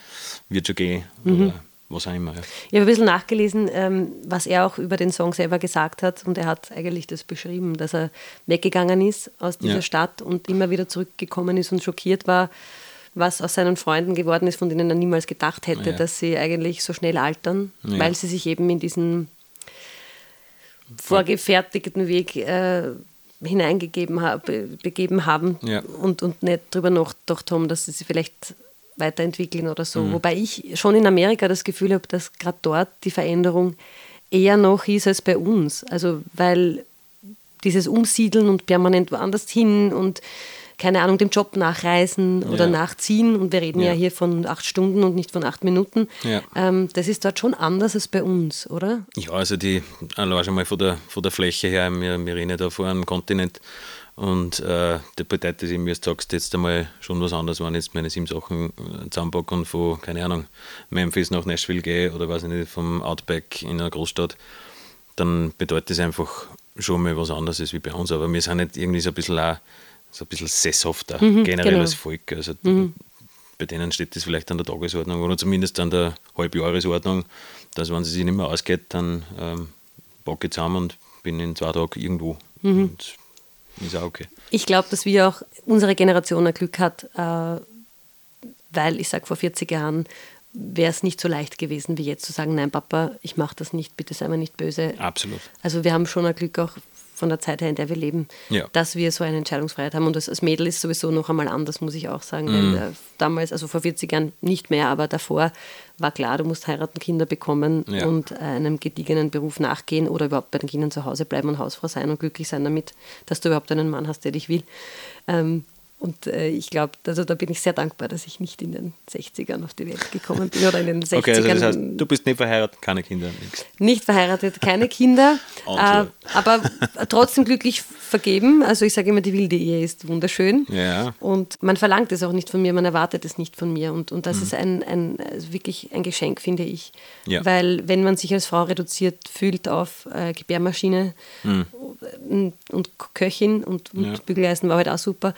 B: wird schon gehen oder was auch immer. Ja.
A: Ich habe ein bisschen nachgelesen, ähm, was er auch über den Song selber gesagt hat. Und er hat eigentlich das beschrieben, dass er weggegangen ist aus dieser
B: Ja.
A: Stadt und immer wieder zurückgekommen ist und schockiert war, was aus seinen Freunden geworden ist, von denen er niemals gedacht hätte,
B: Ja.
A: dass sie eigentlich so schnell altern, weil sie sich eben in diesen vorgefertigten Weg äh, hineingegeben ha be begeben haben
B: Ja.
A: und, und nicht drüber nachgedacht haben, dass sie sich vielleicht weiterentwickeln oder
B: Mhm.
A: so. Wobei ich schon in Amerika das Gefühl habe, dass gerade dort die Veränderung eher noch ist als bei uns. Also weil dieses Umsiedeln und permanent woanders hin und keine Ahnung, dem Job nachreisen oder
B: Ja.
A: nachziehen. Und wir reden ja.
B: Ja.
A: hier von acht Stunden und nicht von acht Minuten.
B: Ja.
A: Ähm, das ist dort schon anders als bei uns, oder?
B: Ja, also die, allein schon mal von der, von der Fläche her, wir, wir reden ja da vor einem Kontinent und äh, das bedeutet, dass ich mir sagst, jetzt einmal schon was anderes, wenn ich jetzt meine sieben Sachen äh, zusammenpacke und von, keine Ahnung, Memphis nach Nashville gehe oder weiß ich nicht, vom Outback in einer Großstadt, dann bedeutet das einfach schon mal was anderes als wie bei uns. Aber wir sind nicht irgendwie so ein bisschen auch, so ein bisschen sesshafter, generell
A: genau.
B: als Volk. Also bei denen steht das vielleicht an der Tagesordnung oder zumindest an der Halbjahresordnung, dass wenn sie sich nicht mehr ausgeht, dann ähm, packe ich zusammen und bin in zwei Tagen irgendwo. Und ist auch okay.
A: Ich glaube, dass wir auch, unsere Generation ein Glück hat, äh, weil ich sage, vor 40 Jahren wäre es nicht so leicht gewesen, wie jetzt zu sagen, nein, Papa, ich mache das nicht, bitte sei mir nicht böse.
B: Absolut.
A: Also wir haben schon ein Glück auch von der Zeit her, in der wir leben,
B: Ja.
A: dass wir so eine Entscheidungsfreiheit haben. Und das als Mädel ist sowieso noch einmal anders, muss ich auch sagen.
B: Mhm.
A: Weil äh, damals, also vor 40 Jahren nicht mehr, aber davor war klar, du musst heiraten, Kinder bekommen
B: Ja.
A: und äh, einem gediegenen Beruf nachgehen oder überhaupt bei den Kindern zu Hause bleiben und Hausfrau sein und glücklich sein damit, dass du überhaupt einen Mann hast, der dich will. Ähm, und äh, ich glaube, also da bin ich sehr dankbar, dass ich nicht in den 60ern auf die Welt gekommen bin oder in den 60ern.
B: Okay, also das heißt, du bist nicht verheiratet, keine Kinder, nichts.
A: Nicht verheiratet, keine Kinder, äh, aber trotzdem glücklich vergeben. Also ich sage immer, die wilde Ehe ist wunderschön.
B: Ja.
A: Und man verlangt es auch nicht von mir, man erwartet es nicht von mir. Und, und das
B: Mhm.
A: ist ein, ein, also wirklich ein Geschenk, finde ich.
B: Ja.
A: Weil wenn man sich als Frau reduziert fühlt auf äh, Gebärmaschine und, und Köchin und, und
B: Mhm. Ja.
A: Bügeleisen war halt auch super.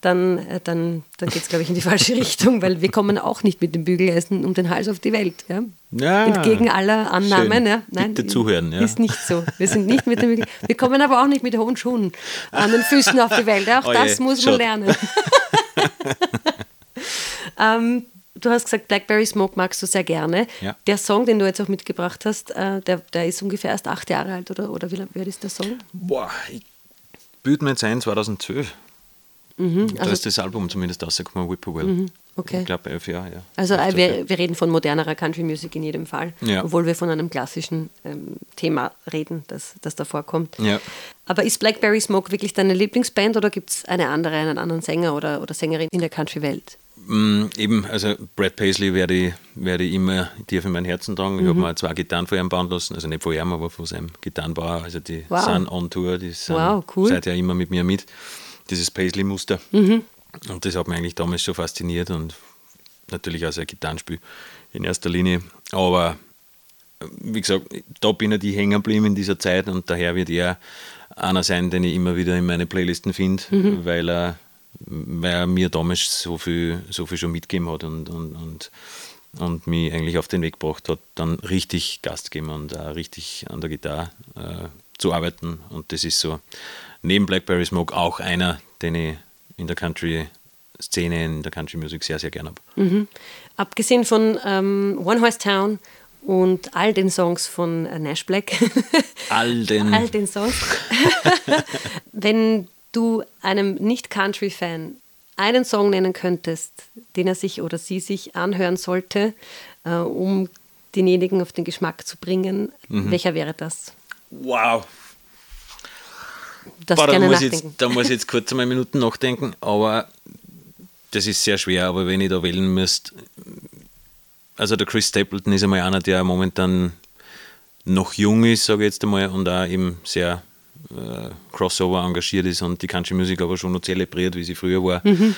A: Dann, äh, dann, dann geht es, glaube ich, in die falsche Richtung, weil wir kommen auch nicht mit dem Bügeleisen um den Hals auf die Welt. Ja?
B: Ja,
A: Entgegen aller Annahmen. Ja?
B: Nein, Bitte zuhören. Ja.
A: Ist nicht so. Wir sind nicht mit dem Bügel. Wir kommen aber auch nicht mit hohen Schuhen an den Füßen auf die Welt. Auch
B: Oh
A: das
B: je,
A: muss
B: schon.
A: man lernen. ähm, du hast gesagt, Blackberry Smoke magst du sehr gerne.
B: Ja.
A: Der Song, den du jetzt auch mitgebracht hast, äh, der, der ist ungefähr erst acht Jahre alt, oder, oder wie, wie alt ist der Song?
B: Boah, ich büte mir jetzt ein, 2012. da
A: also-
B: ist das Album zumindest rausgekommen, Whippoorwill.
A: okay.
B: Ich glaube, elf Jahre, ja.
A: Also
B: Elf,
A: äh,
B: Jahre.
A: wir, wir reden von modernerer Country Music in jedem Fall,
B: Ja.
A: obwohl wir von einem klassischen ähm, Thema reden, das, das da vorkommt.
B: Ja.
A: Aber ist Blackberry Smoke wirklich deine Lieblingsband oder gibt es eine andere, einen anderen Sänger oder, oder Sängerin in der Country-Welt?
B: Mm, eben, also Brad Paisley werde ich, werde ich immer tief in mein Herzen tragen. Ich
A: Mhm.
B: habe mir zwei Gitarren von ihm bauen lassen, also nicht von ihm, aber von seinem Gitarrenbauer. Also die
A: Wow.
B: sind on Tour, die sind
A: Wow, cool.
B: seither immer mit mir mit. Dieses Paisley-Muster.
A: Mhm.
B: Und das hat mich eigentlich damals schon fasziniert und natürlich auch sein Gitarrenspiel in erster Linie. Aber wie gesagt, da bin ich hängen geblieben in dieser Zeit und daher wird er einer sein, den ich immer wieder in meine Playlisten finde,
A: Mhm.
B: weil, er, weil er mir damals so viel, so viel schon mitgegeben hat und, und, und, und mich eigentlich auf den Weg gebracht hat, dann richtig Gas zu geben und auch richtig an der Gitarre äh, zu arbeiten. Und das ist so neben Blackberry Smoke auch einer, den ich in der Country-Szene, in der Country-Musik sehr, sehr gerne habe.
A: Abgesehen von ähm, One Horse Town und all den Songs von äh, Nash Black,
B: All den
A: all den Songs, wenn du einem Nicht-Country-Fan einen Song nennen könntest, den er sich oder sie sich anhören sollte, äh, um denjenigen auf den Geschmack zu bringen,
B: Mhm.
A: welcher wäre das?
B: Wow!
A: Das
B: Boah, da, muss
A: nachdenken.
B: jetzt, da muss ich jetzt kurz einmal Minuten nachdenken, aber das ist sehr schwer. Aber wenn ich da wählen müsste, also der Chris Stapleton ist einmal einer, der momentan noch jung ist, sage ich jetzt einmal, und auch eben sehr äh, Crossover engagiert ist und die Country Music aber schon noch zelebriert, wie sie früher war.
A: Mhm.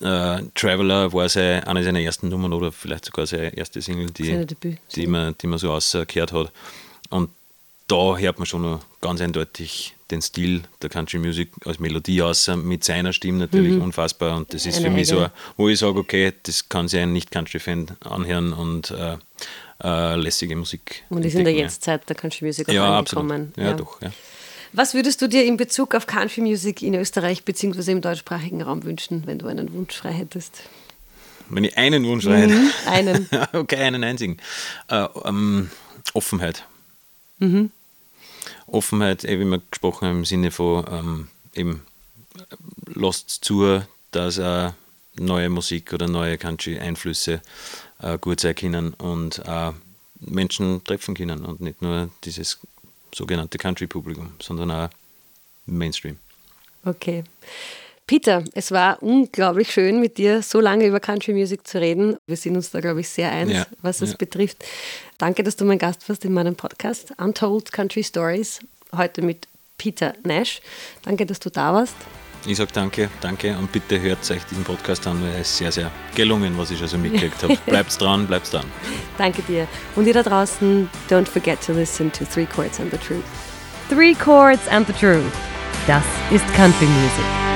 B: Äh, Traveler war seine, eine seiner ersten Nummern oder vielleicht sogar seine erste Single, die, die, man, die man so ausgehört hat. Und da hört man schon ganz eindeutig den Stil der Country Music als Melodie aus, mit seiner Stimme natürlich unfassbar. Und das ist
A: Mhm. Eine
B: für mich so,
A: eigene.
B: wo ich sage, okay, das kann sich ein Nicht-Country-Fan anhören und äh, äh, lässige Musik.
A: Und ist in der Jetztzeit der Country Music auch
B: Ja, absolut.
A: angekommen.
B: Ja, doch. Ja.
A: Was würdest du dir in Bezug auf Country Music in Österreich bzw. im deutschsprachigen Raum wünschen, wenn du einen Wunsch frei hättest?
B: Wenn ich einen Wunsch rein.
A: Mhm, einen.
B: okay, einen einzigen. Äh, ähm, Offenheit.
A: Mhm.
B: Offenheit, eh, wie wir gesprochen haben, im Sinne von ähm, eben lasst zu, dass äh, neue Musik oder neue Country-Einflüsse äh, gut sein können und äh, Menschen treffen können und nicht nur dieses sogenannte Country-Publikum, sondern auch Mainstream.
A: Okay. Peter, es war unglaublich schön, mit dir so lange über Country Music zu reden. Wir sind uns da, glaube ich, sehr eins,
B: Ja,
A: was es
B: ja.
A: betrifft. Danke, dass du mein Gast warst in meinem Podcast Untold Country Stories. Heute mit Peter Nash. Danke, dass du da warst.
B: Ich sage danke, danke und bitte hört euch diesen Podcast an, weil er ist sehr, sehr gelungen, was ich schon so mitgekriegt habe. Bleibt dran, bleibt dran.
A: Danke dir. Und ihr da draußen, don't forget to listen to Three Chords and the Truth. Three Chords and the Truth. Das ist Country Music.